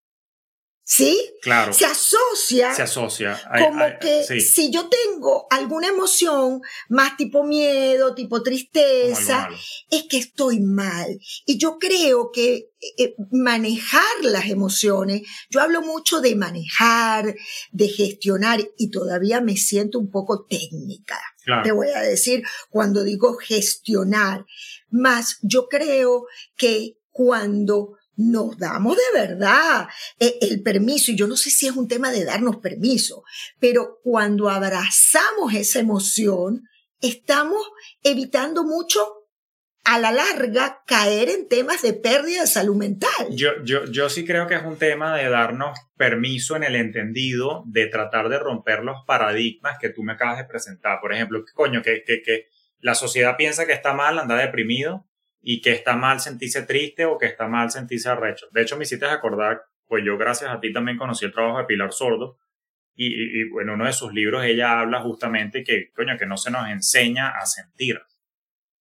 ¿Sí? Claro. Se asocia. Se asocia. como que si yo tengo alguna emoción más tipo miedo, tipo tristeza, es que estoy mal. Y yo creo que eh, manejar las emociones, yo hablo mucho de manejar, de gestionar y todavía me siento un poco técnica. Te voy a decir cuando digo gestionar. Más yo creo que cuando nos damos de verdad eh, el permiso, y yo no sé si es un tema de darnos permiso, pero cuando abrazamos esa emoción, estamos evitando mucho a la larga caer en temas de pérdida de salud mental. Yo, yo, yo sí creo que es un tema de darnos permiso en el entendido de tratar de romper los paradigmas que tú me acabas de presentar. Por ejemplo, coño, que, que, que la sociedad piensa que está mal andar deprimido y que está mal sentirse triste o que está mal sentirse arrecho. De hecho, me hiciste acordar, pues yo gracias a ti también conocí el trabajo de Pilar Sordo y, en uno de sus libros ella habla justamente que, coño, que no se nos enseña a sentir.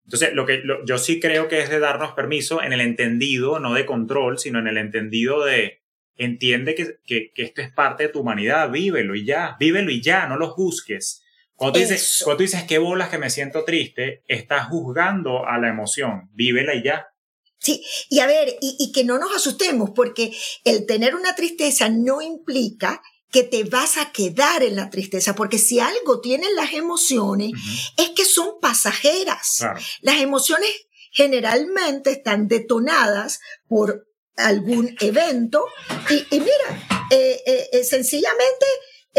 Entonces, lo que yo sí creo que es de darnos permiso en el entendido, no de control, sino en el entendido de entiende que, que, que esto es parte de tu humanidad, vívelo y ya, vívelo y ya, no lo juzgues cuando tú, dices, cuando tú dices qué bolas que me siento triste, estás juzgando a la emoción. Vívela y ya. Sí, y a ver, y, y que no nos asustemos, porque el tener una tristeza no implica que te vas a quedar en la tristeza, porque si algo tienen las emociones, es que son pasajeras. Las emociones generalmente están detonadas por algún evento y, mira, eh, eh,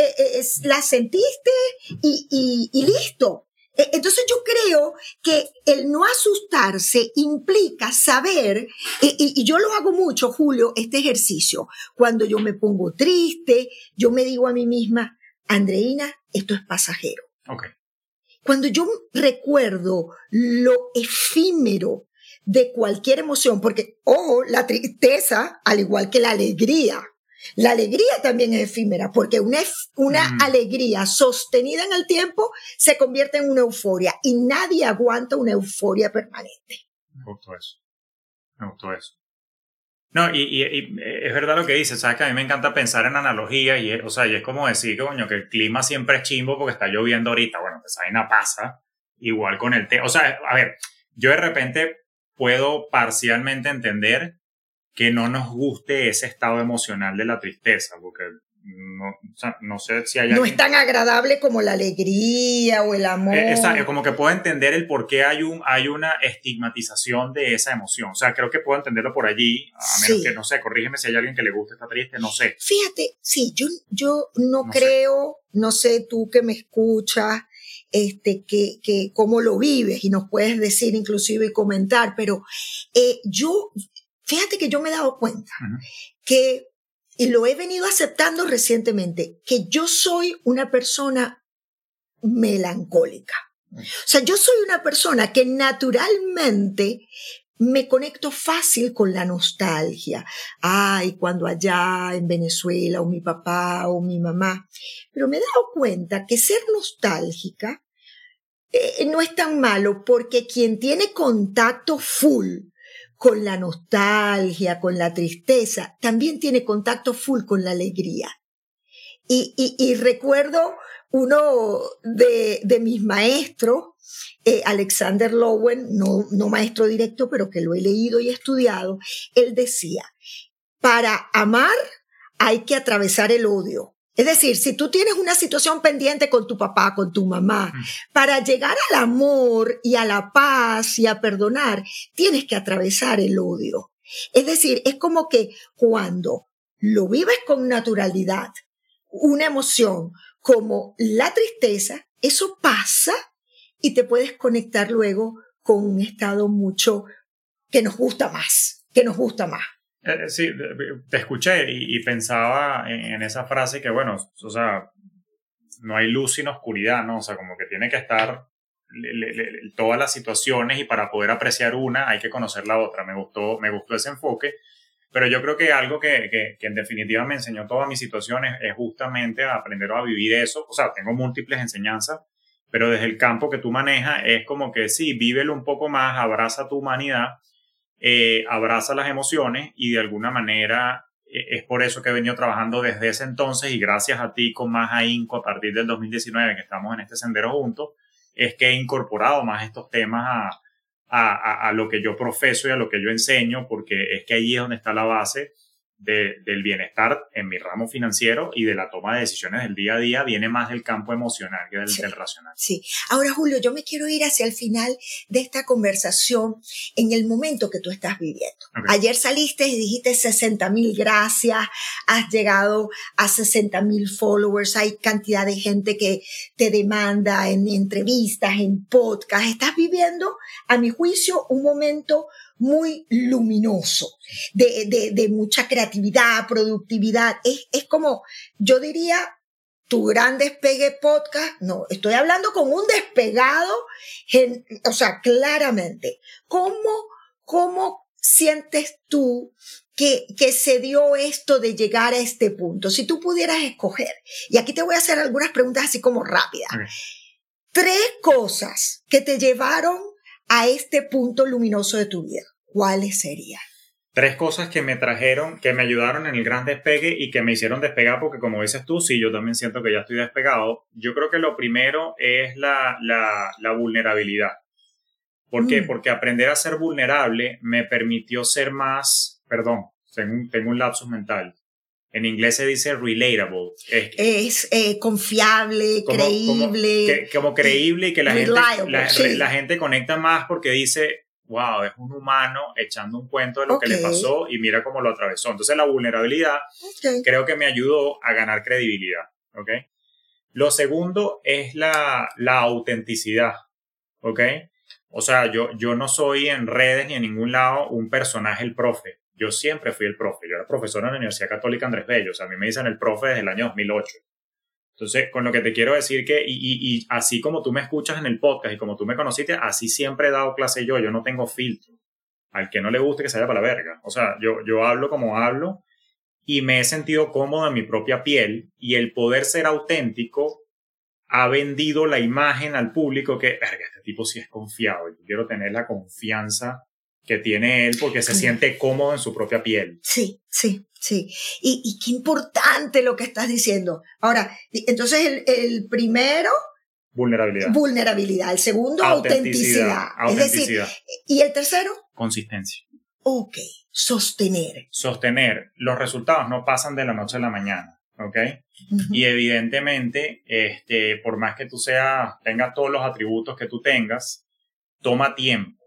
eh, sencillamente la sentiste y, y listo. E, entonces yo creo que el no asustarse implica saber, y, yo lo hago mucho, Julio, este ejercicio. Cuando yo me pongo triste, yo me digo a mí misma, Andreina, esto es pasajero. Cuando yo recuerdo lo efímero de cualquier emoción, porque, ojo, la tristeza, al igual que la alegría, la alegría también es efímera, porque una, una mm. alegría sostenida en el tiempo se convierte en una euforia y nadie aguanta una euforia permanente. Me gustó eso. Me gustó eso. No, y, y, es verdad lo que dices, sabes que a mí me encanta pensar en analogías y, es, o sea, y es como decir coño, que el clima siempre es chimbo porque está lloviendo ahorita. Bueno, pues ahí no pasa. Igual con el té. O sea, a ver, yo de repente puedo parcialmente entender que no nos guste ese estado emocional de la tristeza, porque no, no sé si hay... No es tan agradable como la alegría o el amor. Eh, Exacto, como que puedo entender el por qué hay, un, hay una estigmatización de esa emoción. O sea, creo que puedo entenderlo por allí, a menos que, no sé, corrígeme si hay alguien que le guste estar triste, no sé. Fíjate, sí, yo, yo no, creo, no sé tú que me escuchas, este, que, que cómo lo vives y nos puedes decir inclusive y comentar, pero eh, yo Fíjate que yo me he dado cuenta que, y lo he venido aceptando recientemente, que yo soy una persona melancólica. O sea, yo soy una persona que naturalmente me conecto fácil con la nostalgia. Ay, cuando allá en Venezuela, o mi papá, o mi mamá. Pero me he dado cuenta que ser nostálgica eh, no es tan malo porque quien tiene contacto full con la nostalgia, con la tristeza, también tiene contacto full con la alegría. Y, y, recuerdo uno de, de mis maestros, eh, Alexander Lowen, no, no maestro directo, pero que lo he leído y estudiado, él decía, para amar hay que atravesar el odio, es decir, si tú tienes una situación pendiente con tu papá, con tu mamá, para llegar al amor y a la paz y a perdonar, tienes que atravesar el odio. Es decir, es como que cuando lo vives con naturalidad, una emoción como la tristeza, eso pasa y te puedes conectar luego con un estado mucho que nos gusta más, que nos gusta más. Eh, sí, te escuché y, pensaba en, esa frase que, bueno, o sea, no hay luz sin oscuridad, ¿no? O sea, como que tiene que estar todas las situaciones y para poder apreciar una hay que conocer la otra. Me gustó, me gustó ese enfoque, pero yo creo que algo que, que, que en definitiva me enseñó todas mis situaciones es justamente aprender a vivir eso. O sea, tengo múltiples enseñanzas, pero desde el campo que tú manejas es como que sí, vívelo un poco más, abraza tu humanidad eh, abraza las emociones y de alguna manera eh, es por eso que he venido trabajando desde ese entonces y gracias a ti con más ahínco a partir del 2019 que estamos en este sendero juntos, es que he incorporado más estos temas a, a, a, lo que yo profeso y a lo que yo enseño, porque es que ahí es donde está la base del bienestar en mi ramo financiero y de la toma de decisiones del día a día viene más del campo emocional que del, racional. Sí. Ahora, Julio, yo me quiero ir hacia el final de esta conversación en el momento que tú estás viviendo. Ayer saliste y dijiste 60 mil gracias, has llegado a 60 mil followers, hay cantidad de gente que te demanda en entrevistas, en podcast. Estás viviendo, a mi juicio, un momento muy luminoso, de, de, mucha creatividad, productividad. Es, es como, yo diría, tu gran despegue podcast, no, estoy hablando con un despegado, o sea, claramente. ¿Cómo, cómo sientes tú que, que se dio esto de llegar a este punto? Si tú pudieras escoger, y aquí te voy a hacer algunas preguntas así como rápidas. Tres cosas que te llevaron a este punto luminoso de tu vida, ¿cuáles serían? Tres cosas que me trajeron, que me ayudaron en el gran despegue y que me hicieron despegar, porque como dices tú, sí, yo también siento que ya estoy despegado. Yo creo que lo primero es la, la, la vulnerabilidad. ¿Por qué? Mm. Porque aprender a ser vulnerable me permitió ser más, perdón, tengo un, tengo un lapsus mental. En inglés se dice relatable. Es, Es eh, confiable, como- como- creíble. que- como creíble y que la gente, Reliable, la, sí. la gente conecta más porque dice, wow, es un humano echando un cuento de lo que le pasó y mira cómo lo atravesó. Entonces la vulnerabilidad creo que me ayudó a ganar credibilidad. ¿ok? Lo segundo es la, la autenticidad. ¿ok? O sea, yo, yo no soy en redes ni en ningún lado un personaje, el profe. Yo siempre fui el profe. Yo era profesor en la Universidad Católica Andrés Bello. O sea, a mí me dicen el profe desde el año 2008. Entonces, con lo que te quiero decir que, y, y, así como tú me escuchas en el podcast y como tú me conociste, así siempre he dado clase yo. Yo no tengo filtro. Al que no le guste que se vaya para la verga. O sea, yo, yo hablo como hablo y me he sentido cómodo en mi propia piel y el poder ser auténtico ha vendido la imagen al público que, verga, este tipo sí es confiado y quiero tener la confianza que tiene él porque se siente cómodo en su propia piel. Sí, sí, sí. Y, y qué importante lo que estás diciendo. Ahora, entonces el, el primero, Vulnerabilidad. vulnerabilidad. El segundo, autenticidad. Es decir, Autenticidad. y el tercero, Consistencia. ok, sostener. Sostener. Los resultados no pasan de la noche a la mañana. ¿Ok? Y evidentemente, este, por más que tú seas, tengas todos los atributos que tú tengas, toma tiempo.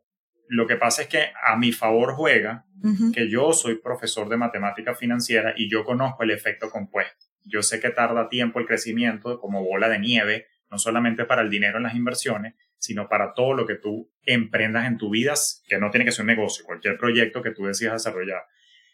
Lo que pasa es que a mi favor juega que yo soy profesor de matemática financiera y yo conozco el efecto compuesto. Yo sé que tarda tiempo el crecimiento como bola de nieve, no solamente para el dinero en las inversiones, sino para todo lo que tú emprendas en tu vida, que no tiene que ser un negocio, cualquier proyecto que tú decidas desarrollar.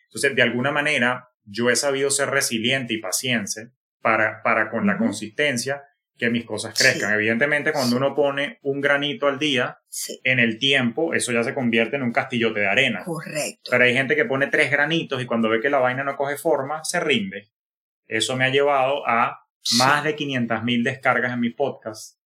Entonces, de alguna manera, yo he sabido ser resiliente y paciente para, para con la consistencia que mis cosas crezcan. Sí. Evidentemente, cuando uno pone un granito al día, Sí, en el tiempo, eso ya se convierte en un castillote de arena. correcto. Pero hay gente que pone tres granitos y cuando ve que la vaina no coge forma, se rinde. Eso me ha llevado a más de 500 mil descargas en mi podcast.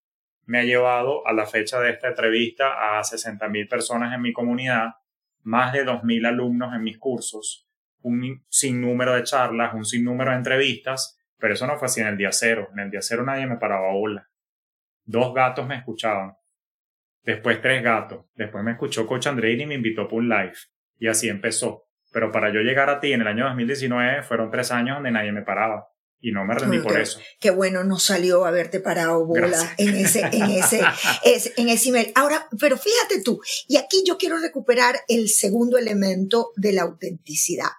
Me ha llevado a la fecha de esta entrevista a 60 mil personas en mi comunidad, más de 2 mil alumnos en mis cursos, un sinnúmero de charlas, un sinnúmero de entrevistas, pero eso no fue así en el día cero. En el día cero nadie me paraba bola. Dos gatos me escuchaban. Después tres gatos. Después me escuchó Coach Andreini y me invitó por un live. Y así empezó. Pero para yo llegar a ti en el año 2019 fueron tres años donde nadie me paraba. Y no me rendí por eso. Qué bueno no salió haberte parado bola en ese, en ese, es- en ese email. Ahora, pero fíjate tú, y aquí yo quiero recuperar el segundo elemento de la autenticidad.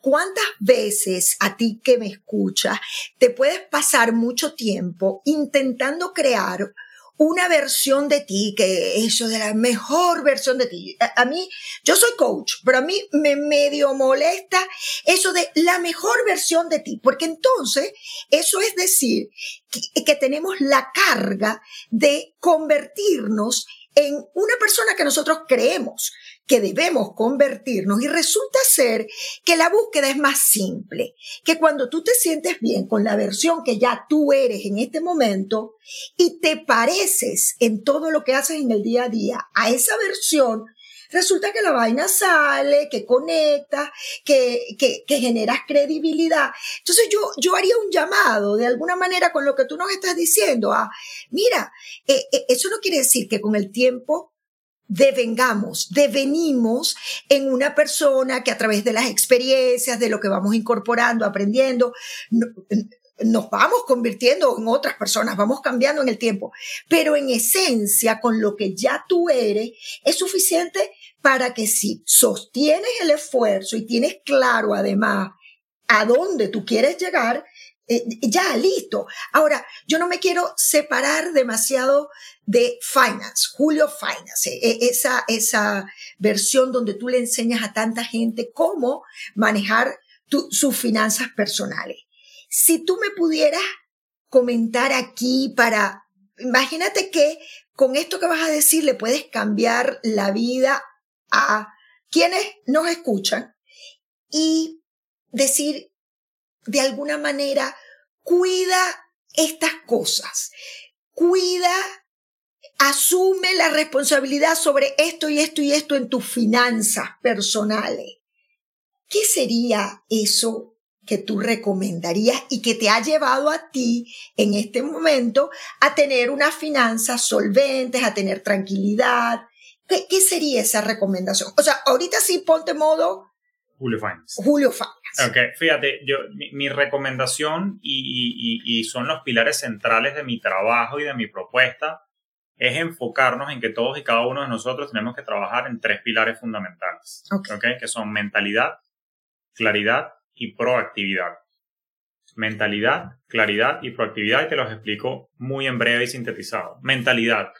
¿Cuántas veces a ti que me escuchas te puedes pasar mucho tiempo intentando crear una versión de ti, que eso de la mejor versión de ti? A, mí, yo soy coach, pero a mí me medio molesta eso de la mejor versión de ti, porque entonces eso es decir que tenemos la carga de convertirnos en una persona que nosotros creemos que debemos convertirnos y resulta ser que la búsqueda es más simple, que cuando tú te sientes bien con la versión que ya tú eres en este momento y te pareces en todo lo que haces en el día a día a esa versión, resulta que la vaina sale, que conecta, que, que, que generas credibilidad. Entonces yo, yo haría un llamado de alguna manera con lo que tú nos estás diciendo a, mira, eh, eh, eso no quiere decir que con el tiempo devengamos, devenimos en una persona que a través de las experiencias, de lo que vamos incorporando, aprendiendo, no- nos vamos convirtiendo en otras personas, vamos cambiando en el tiempo, pero en esencia, con lo que ya tú eres, es suficiente para que si sostienes el esfuerzo y tienes claro además a dónde tú quieres llegar, eh, ya, listo. Ahora, yo no me quiero separar demasiado de Finance, Julio Finance, eh, eh, esa, esa versión donde tú le enseñas a tanta gente cómo manejar tu- sus finanzas personales. Si tú me pudieras comentar aquí para, imagínate que con esto que vas a decir le puedes cambiar la vida a quienes nos escuchan y decir de alguna manera, cuida estas cosas, cuida, asume la responsabilidad sobre esto y esto y esto en tus finanzas personales. ¿Qué sería eso que tú recomendarías y que te ha llevado a ti en este momento a tener unas finanzas solventes, a tener tranquilidad ¿Qué, ¿Qué, sería esa recomendación? O sea, ahorita sí ponte modo Julio Finance. Julio Finance. Ok, fíjate, yo, mi, mi recomendación y, y, y, son los pilares centrales de mi trabajo y de mi propuesta es enfocarnos en que todos y cada uno de nosotros tenemos que trabajar en tres pilares fundamentales, okay. okay que son mentalidad, claridad y proactividad. Mentalidad, claridad y proactividad, y te los explico muy en breve y sintetizado. Mentalidad.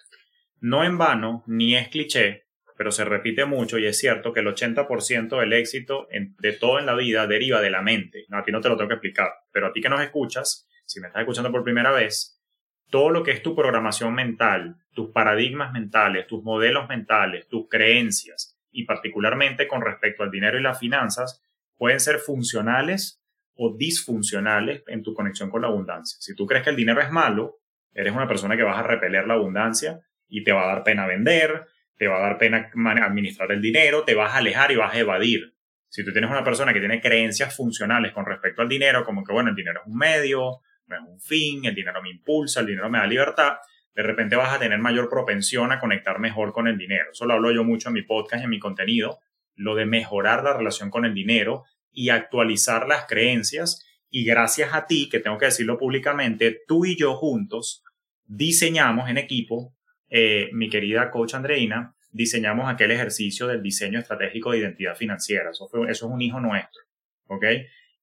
No en vano, ni es cliché, pero se repite mucho y es cierto que el 80% del éxito de todo en la vida deriva de la mente. A ti no te lo tengo que explicar, pero a ti que nos escuchas, si me estás escuchando por primera vez, todo lo que es tu programación mental, tus paradigmas mentales, tus modelos mentales, tus creencias y particularmente con respecto al dinero y las finanzas, pueden ser funcionales o disfuncionales en tu conexión con la abundancia. Si tú crees que el dinero es malo, eres una persona que vas a repeler la abundancia y te va a dar pena vender, te va a dar pena administrar el dinero, te vas a alejar y vas a evadir. Si tú tienes una persona que tiene creencias funcionales con respecto al dinero, como que, bueno, el dinero es un medio, no es un fin, el dinero me impulsa, el dinero me da libertad, de repente vas a tener mayor propensión a conectar mejor con el dinero. Eso lo hablo yo mucho en mi podcast y en mi contenido, lo de mejorar la relación con el dinero y actualizar las creencias. Y gracias a ti, que tengo que decirlo públicamente, tú y yo juntos diseñamos en equipo, eh, mi querida coach Andreina, diseñamos aquel ejercicio del diseño estratégico de identidad financiera. Eso, es un hijo nuestro, ¿ok?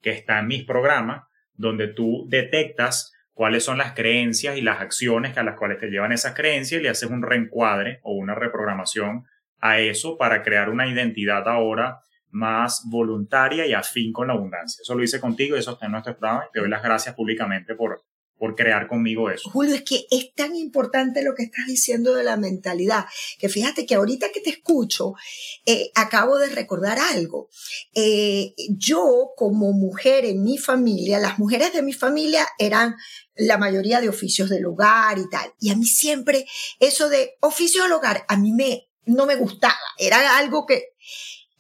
Que está en mis programas, donde tú detectas cuáles son las creencias y las acciones a las cuales te llevan esas creencias y le haces un reencuadre o una reprogramación a eso para crear una identidad ahora más voluntaria y afín con la abundancia. Eso lo hice contigo y eso está en nuestro programa. Te doy las gracias públicamente por, por crear conmigo eso. Julio, es que es tan importante lo que estás diciendo de la mentalidad, que fíjate que ahorita que te escucho, eh, acabo de recordar algo. Eh, yo como mujer en mi familia, las mujeres de mi familia eran la mayoría de oficios del hogar y tal, y a mí siempre eso de oficio del hogar, a mí me, no me gustaba, era algo que...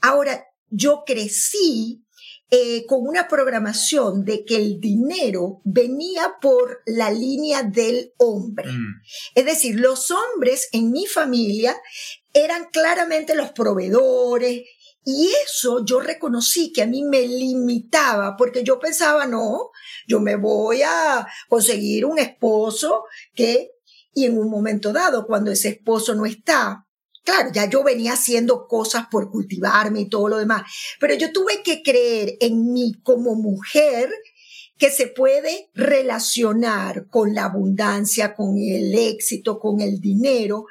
Ahora, yo crecí eh, con una programación de que el dinero venía por la línea del hombre. Mm. Es decir, los hombres en mi familia eran claramente los proveedores y eso yo reconocí que a mí me limitaba porque yo pensaba, no, yo me voy a conseguir un esposo que, y en un momento dado, cuando ese esposo no está, Claro, ya yo venía haciendo cosas por cultivarme y todo lo demás, pero yo tuve que creer en mí como mujer que se puede relacionar con la abundancia, con el éxito, con el dinero,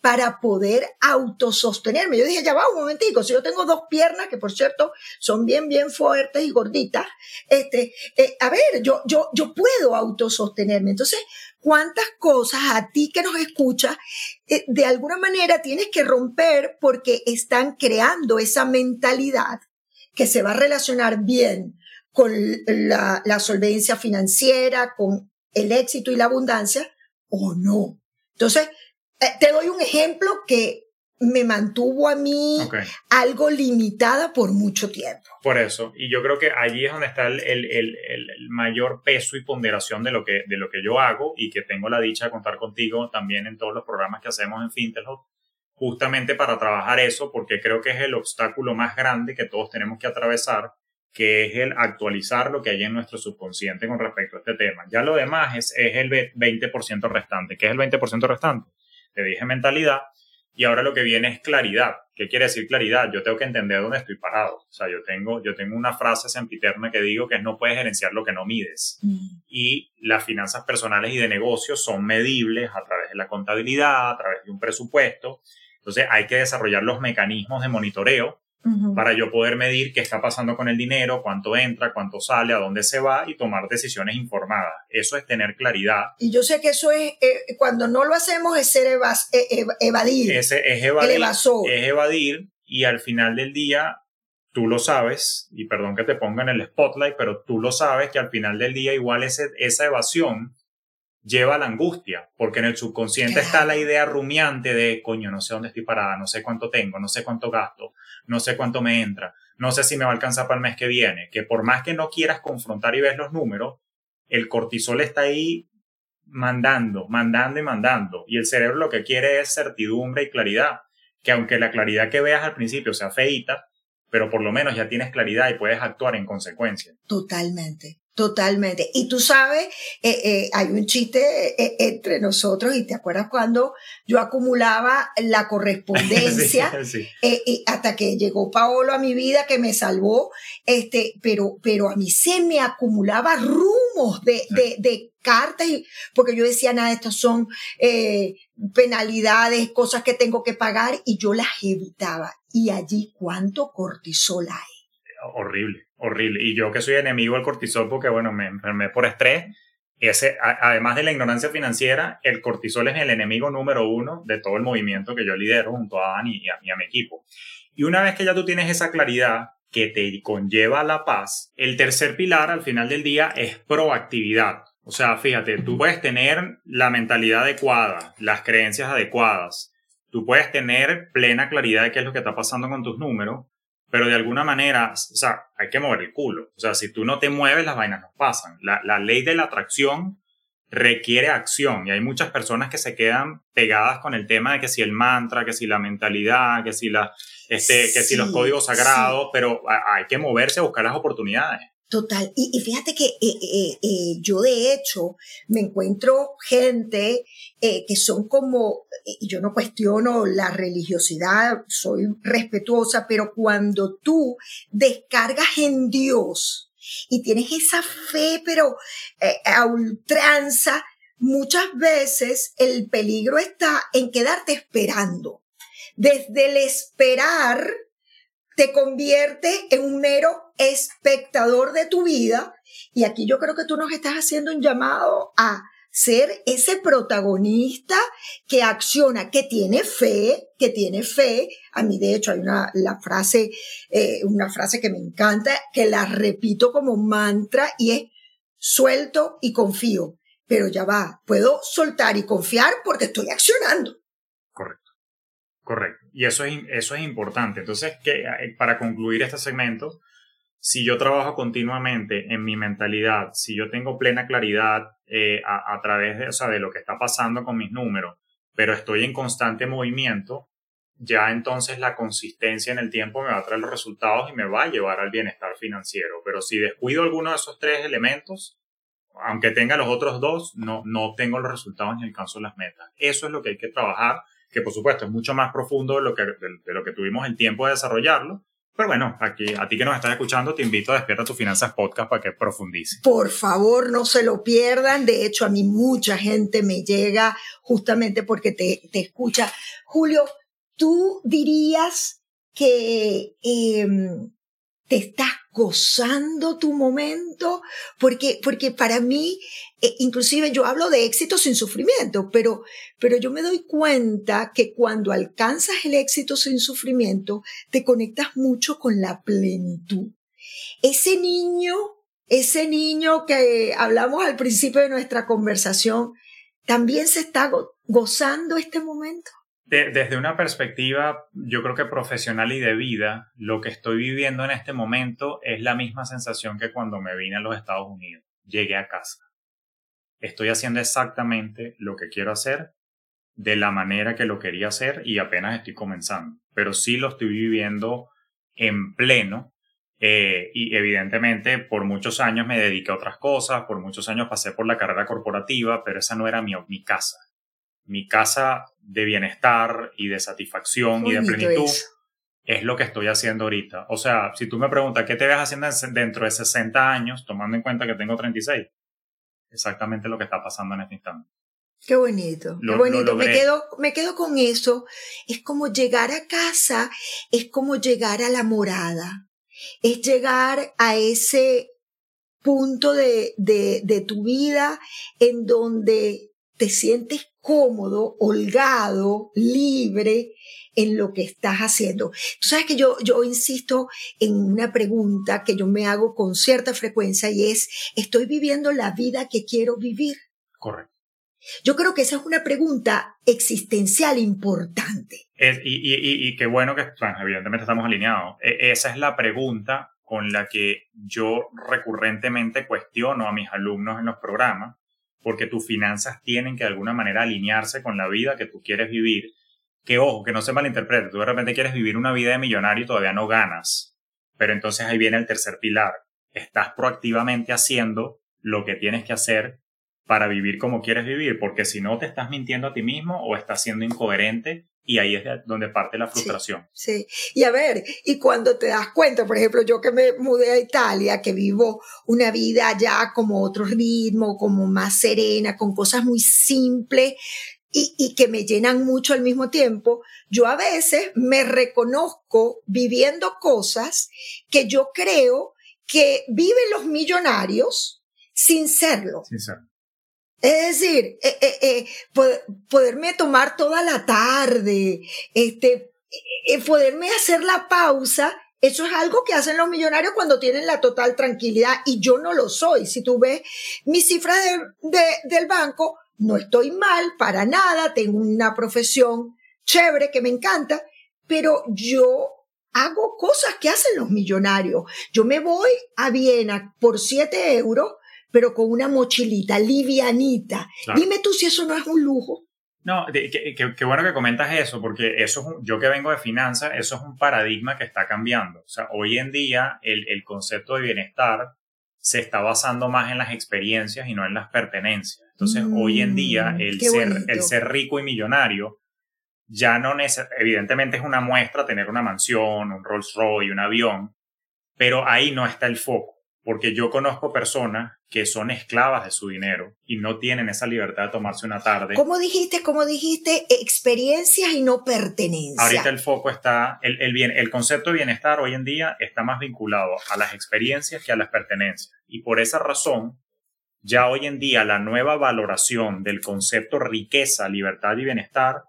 para poder autosostenerme. Yo dije, ya va un momentico, si yo tengo dos piernas, que por cierto son bien, bien fuertes y gorditas, este, eh, a ver, yo, yo, yo puedo autosostenerme. Entonces, ¿cuántas cosas a ti que nos escuchas, eh, de alguna manera tienes que romper porque están creando esa mentalidad que se va a relacionar bien con la, solvencia financiera, con el éxito y la abundancia, o no? Entonces, eh, te doy un ejemplo que me mantuvo a mí okay. algo limitada por mucho tiempo. Por eso, y yo creo que allí es donde está el, el, el, el, mayor peso y ponderación de lo, que, de lo que yo hago y que tengo la dicha de contar contigo también en todos los programas que hacemos en Fintelhop, justamente para trabajar eso, porque creo que es el obstáculo más grande que todos tenemos que atravesar, que es el actualizar lo que hay en nuestro subconsciente con respecto a este tema. Ya lo demás es, es el 20% restante. ¿Qué es el 20% restante? Te dije mentalidad y ahora lo que viene es claridad. ¿Qué quiere decir claridad? Yo tengo que entender dónde estoy parado. O sea, yo tengo, yo tengo una frase sempiterna que digo que es no puedes gerenciar lo que no mides. Mm. Y las finanzas personales y de negocios son medibles a través de la contabilidad, a través de un presupuesto. Entonces hay que desarrollar los mecanismos de monitoreo Uh -huh. para yo poder medir qué está pasando con el dinero, cuánto entra, cuánto sale, a dónde se va y tomar decisiones informadas. Eso es tener claridad. Y yo sé que eso es, eh, cuando no lo hacemos, es ser evas, eh, evadir. Ese es evadir. El evasor. Es evadir y al final del día tú lo sabes, y perdón que te ponga en el spotlight, pero tú lo sabes que al final del día igual ese, esa evasión lleva a la angustia, porque en el subconsciente claro. está la idea rumiante de, coño, no sé dónde estoy parada, no sé cuánto tengo, no sé cuánto gasto, no sé cuánto me entra, no sé si me va a alcanzar para el mes que viene, que por más que no quieras confrontar y ves los números, el cortisol está ahí mandando, mandando y mandando, y el cerebro lo que quiere es certidumbre y claridad. que aunque la claridad que veas al principio sea feita, pero por lo menos ya tienes claridad y puedes actuar en consecuencia. Totalmente. Totalmente. Y tú sabes, eh, eh, hay un chiste eh, entre nosotros y te acuerdas cuando yo acumulaba la correspondencia y hasta que llegó Paolo a mi vida que me salvó, este, pero, pero a mí se me acumulaba rumos de, de, de cartas y, porque yo decía, nada, estas son penalidades, cosas que tengo que pagar y yo las evitaba. Y allí, ¿cuánto cortisol hay? Horrible horrible. Y yo que soy enemigo del cortisol porque, bueno, me enfermé por estrés, ese, además de la ignorancia financiera, el cortisol es el enemigo número uno de todo el movimiento que yo lidero junto a Dani y a, y a mi equipo. Y una vez que ya tú tienes esa claridad que te conlleva la paz, el tercer pilar al final del día es proactividad. O sea, fíjate, tú puedes tener la mentalidad adecuada, las creencias adecuadas, tú puedes tener plena claridad de qué es lo que está pasando con tus números, pero de alguna manera, o sea, hay que mover el culo. O sea, si tú no te mueves, las vainas no pasan. La, la ley de la atracción requiere acción y hay muchas personas que se quedan pegadas con el tema de que si el mantra, que si la mentalidad, que si, la, este, que si los códigos sagrados, pero hay que moverse a buscar las oportunidades. Total. Y, fíjate que eh, eh, eh, yo de hecho me encuentro gente que son como, yo no cuestiono la religiosidad, soy respetuosa, pero cuando tú descargas en Dios y tienes esa fe, pero a ultranza, muchas veces el peligro está en quedarte esperando. Desde el esperar, te convierte en un mero espectador de tu vida. Y aquí yo creo que tú nos estás haciendo un llamado a ser ese protagonista que acciona, que tiene fe, que tiene fe. A mí, de hecho, hay una la frase, eh, una frase que me encanta, que la repito como mantra y es suelto y confío. Pero ya va, puedo soltar y confiar porque estoy accionando. Correcto. Y eso es, eso es importante. Entonces, que, eh, para concluir este segmento, si yo trabajo continuamente en mi mentalidad, si yo tengo plena claridad eh, a, través de, o sea, de lo que está pasando con mis números, pero estoy en constante movimiento, ya entonces la consistencia en el tiempo me va a traer los resultados y me va a llevar al bienestar financiero. Pero si descuido alguno de esos tres elementos, aunque tenga los otros dos, no, no tengo los resultados ni alcanzo las metas. Eso es lo que hay que trabajar que por supuesto es mucho más profundo de lo que, de, lo que tuvimos el tiempo de desarrollarlo. Pero bueno, aquí, a ti que nos estás escuchando, te invito a Despierta tus Finanzas Podcast para que profundice. Por favor, no se lo pierdan. De hecho, a mí mucha gente me llega justamente porque te, te escucha. Julio, tú dirías que em, te estás gozando tu momento, porque, porque para mí, eh, inclusive yo hablo de éxito sin sufrimiento, pero, pero yo me doy cuenta que cuando alcanzas el éxito sin sufrimiento, te conectas mucho con la plenitud. Ese niño, ese niño que hablamos al principio de nuestra conversación, también se está gozando este momento desde una perspectiva, yo creo que profesional y de vida, lo que estoy viviendo en este momento es la misma sensación que cuando me vine a los Estados Unidos. Llegué a casa. Estoy haciendo exactamente lo que quiero hacer de la manera que lo quería hacer y apenas estoy comenzando. Pero sí lo estoy viviendo en pleno eh, y evidentemente por muchos años me dediqué a otras cosas, por muchos años pasé por la carrera corporativa, pero esa no era mi, mi casa mi casa de bienestar y de satisfacción y de plenitud es. lo que estoy haciendo ahorita. O sea, si tú me preguntas, ¿qué te ves haciendo dentro de 60 años, tomando en cuenta que tengo 36? Exactamente lo que está pasando en este instante. Qué bonito, qué bonito. me quedo, me quedo con eso. Es como llegar a casa, es como llegar a la morada. Es llegar a ese punto de, de, de tu vida en donde te sientes cómodo, holgado, libre en lo que estás haciendo. Tú sabes que yo, yo insisto en una pregunta que yo me hago con cierta frecuencia y es, ¿estoy viviendo la vida que quiero vivir? Correcto. Yo creo que esa es una pregunta existencial importante. y, qué bueno que, evidentemente estamos alineados. E, esa es la pregunta con la que yo recurrentemente cuestiono a mis alumnos en los programas porque tus finanzas tienen que de alguna manera alinearse con la vida que tú quieres vivir. que ojo, que no se malinterprete, tú de repente quieres vivir una vida de millonario y todavía no ganas, pero entonces ahí viene el tercer pilar, estás proactivamente haciendo lo que tienes que hacer para vivir como quieres vivir, porque si no te estás mintiendo a ti mismo o estás siendo incoherente y ahí es donde parte la frustración. Sí, y a ver, y cuando te das cuenta, por ejemplo, yo que me mudé a Italia, que vivo una vida ya como otro ritmo, como más serena, con cosas muy simples y, y que me llenan mucho al mismo tiempo, yo a veces me reconozco viviendo cosas que yo creo que viven los millonarios sin serlo. Sin serlo. Es decir, eh, eh, eh, poderme tomar toda la tarde, este, poderme hacer la pausa, eso es algo que hacen los millonarios cuando tienen la total tranquilidad y yo no lo soy. Si tú ves mis cifras de, del banco, no estoy mal para nada, tengo una profesión chévere que me encanta, pero yo hago cosas que hacen los millonarios. Yo me voy a Viena por 7 euros pero con una mochilita livianita. Dime tú si eso no es un lujo. No, qué bueno que comentas eso, porque eso es yo que vengo de finanzas, eso es un paradigma que está cambiando. O sea, hoy en día el, el concepto de bienestar se está basando más en las experiencias y no en las pertenencias. Entonces, hoy en día mm, el ser, el ser rico y millonario ya no evidentemente es una muestra tener una mansión, un Rolls Royce, un avión, pero ahí no está el foco porque yo conozco personas que son esclavas de su dinero y no tienen esa libertad de tomarse una tarde. ¿Cómo dijiste? ¿Cómo dijiste? Experiencias y no pertenencia. Ahorita el foco está, el, el, bien, el concepto de bienestar hoy en día está más vinculado a las experiencias que a las pertenencias. Y por esa razón, ya hoy en día la nueva valoración del concepto riqueza, libertad y bienestar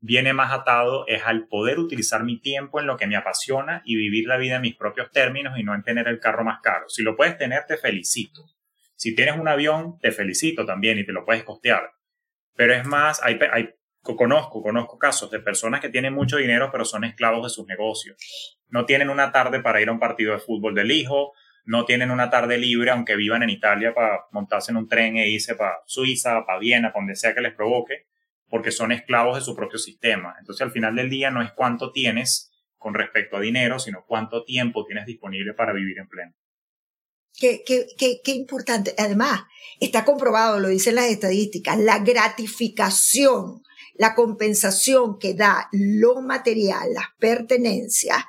viene más atado es al poder utilizar mi tiempo en lo que me apasiona y vivir la vida en mis propios términos y no en tener el carro más caro. Si lo puedes tener, te felicito. Si tienes un avión, te felicito también y te lo puedes costear. Pero es más, hay, hay, conozco, conozco casos de personas que tienen mucho dinero pero son esclavos de sus negocios. No tienen una tarde para ir a un partido de fútbol del hijo, no tienen una tarde libre aunque vivan en Italia para montarse en un tren e irse para Suiza, para Viena, para donde sea que les provoque porque son esclavos de su propio sistema. Entonces al final del día no es cuánto tienes con respecto a dinero, sino cuánto tiempo tienes disponible para vivir en pleno. Qué, qué, qué, qué importante. Además, está comprobado, lo dicen las estadísticas, la gratificación, la compensación que da lo material, las pertenencias,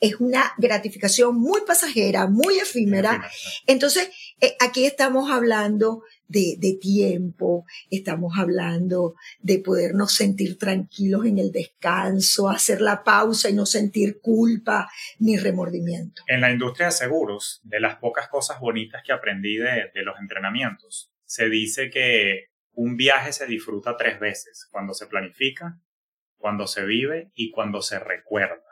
es una gratificación muy pasajera, muy efímera. Entonces, eh, aquí estamos hablando de, tiempo, estamos hablando de podernos sentir tranquilos en el descanso, hacer la pausa y no sentir culpa ni remordimiento. En la industria de seguros, de las pocas cosas bonitas que aprendí de, de los entrenamientos, se dice que un viaje se disfruta tres veces, cuando se planifica, cuando se vive y cuando se recuerda.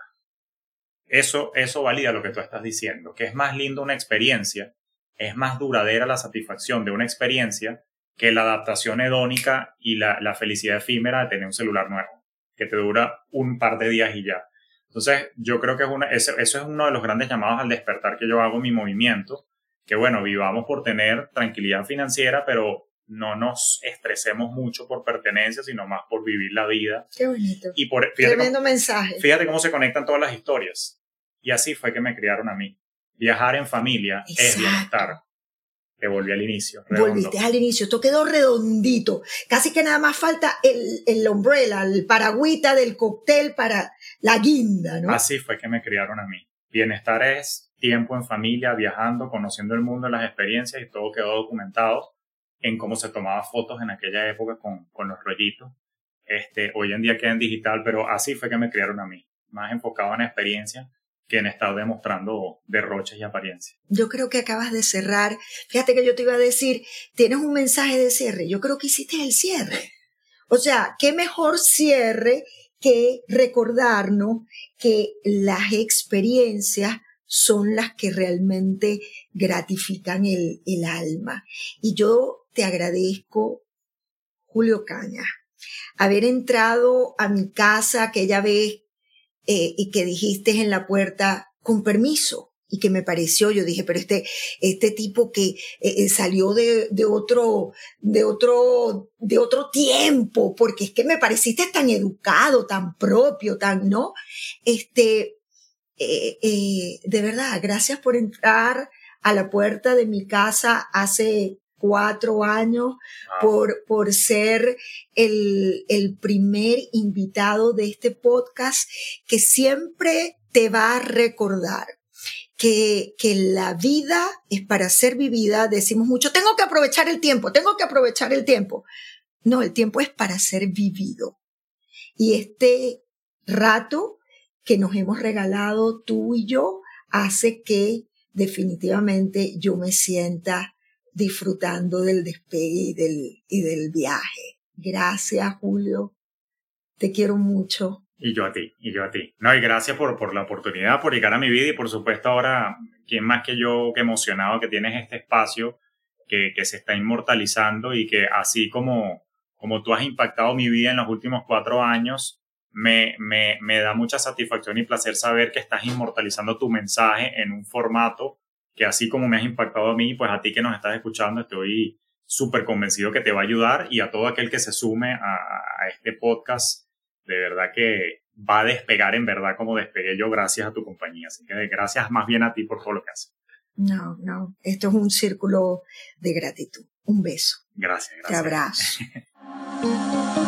Eso, eso valida lo que tú estás diciendo, que es más lindo una experiencia es más duradera la satisfacción de una experiencia que la adaptación hedónica y la, felicidad efímera de tener un celular nuevo, que te dura un par de días y ya. Entonces, yo creo que es una, eso, es uno de los grandes llamados al despertar que yo hago en mi movimiento, que bueno, vivamos por tener tranquilidad financiera, pero no nos estresemos mucho por pertenencia, sino más por vivir la vida. Qué bonito. Y por, Tremendo mensaje. Fíjate cómo se conectan todas las historias. Y así fue que me criaron a mí viajar en familia es bienestar. Te volví al inicio. Volviste al inicio, esto quedó redondito. Casi que nada más falta el, el umbrella, el paragüita del cóctel para la guinda, ¿no? Así fue que me criaron a mí. Bienestar es tiempo en familia, viajando, conociendo el mundo, las experiencias y todo quedó documentado en cómo se tomaba fotos en aquella época con, con los rollitos. Este, hoy en día queda en digital, pero así fue que me criaron a mí, más enfocado en experiencia que han estado demostrando derroches y apariencias. Yo creo que acabas de cerrar. Fíjate que yo te iba a decir, tienes un mensaje de cierre. Yo creo que hiciste el cierre. O sea, qué mejor cierre que recordarnos que las experiencias son las que realmente gratifican el, el alma. Y yo te agradezco, Julio Caña, haber entrado a mi casa aquella vez eh, y que dijiste en la puerta, con permiso. y que me pareció, yo dije, pero este, este tipo que eh, eh, salió de, de, otro, de otro, de otro tiempo, porque es que me pareciste tan educado, tan propio, tan, ¿no? Este, eh, de verdad, gracias por entrar a la puerta de mi casa hace cuatro años, por, por ser el, el primer invitado de este podcast que siempre te va a recordar que, que la vida es para ser vivida. Decimos mucho, tengo que aprovechar el tiempo, tengo que aprovechar el tiempo. No, el tiempo es para ser vivido. Y este rato que nos hemos regalado tú y yo hace que definitivamente yo me sienta disfrutando del despegue y del, y del viaje. Gracias, Julio. Te quiero mucho. Y yo a ti, y yo a ti. No, y gracias por, por la oportunidad, por llegar a mi vida y por supuesto ahora, ¿quién más que yo que emocionado que tienes este espacio que, que se está inmortalizando y que así como, como tú has impactado mi vida en los últimos cuatro años, me, me, me da mucha satisfacción y placer saber que estás inmortalizando tu mensaje en un formato que así como me has impactado a mí, pues a ti que nos estás escuchando, estoy súper convencido que te va a ayudar y a todo aquel que se sume a, a este podcast de verdad que va a despegar en verdad como despegué yo gracias a tu compañía. Así que gracias más bien a ti por todo lo que haces. No, no, esto es un círculo de gratitud. Un beso. Gracias, gracias. Te abrazo.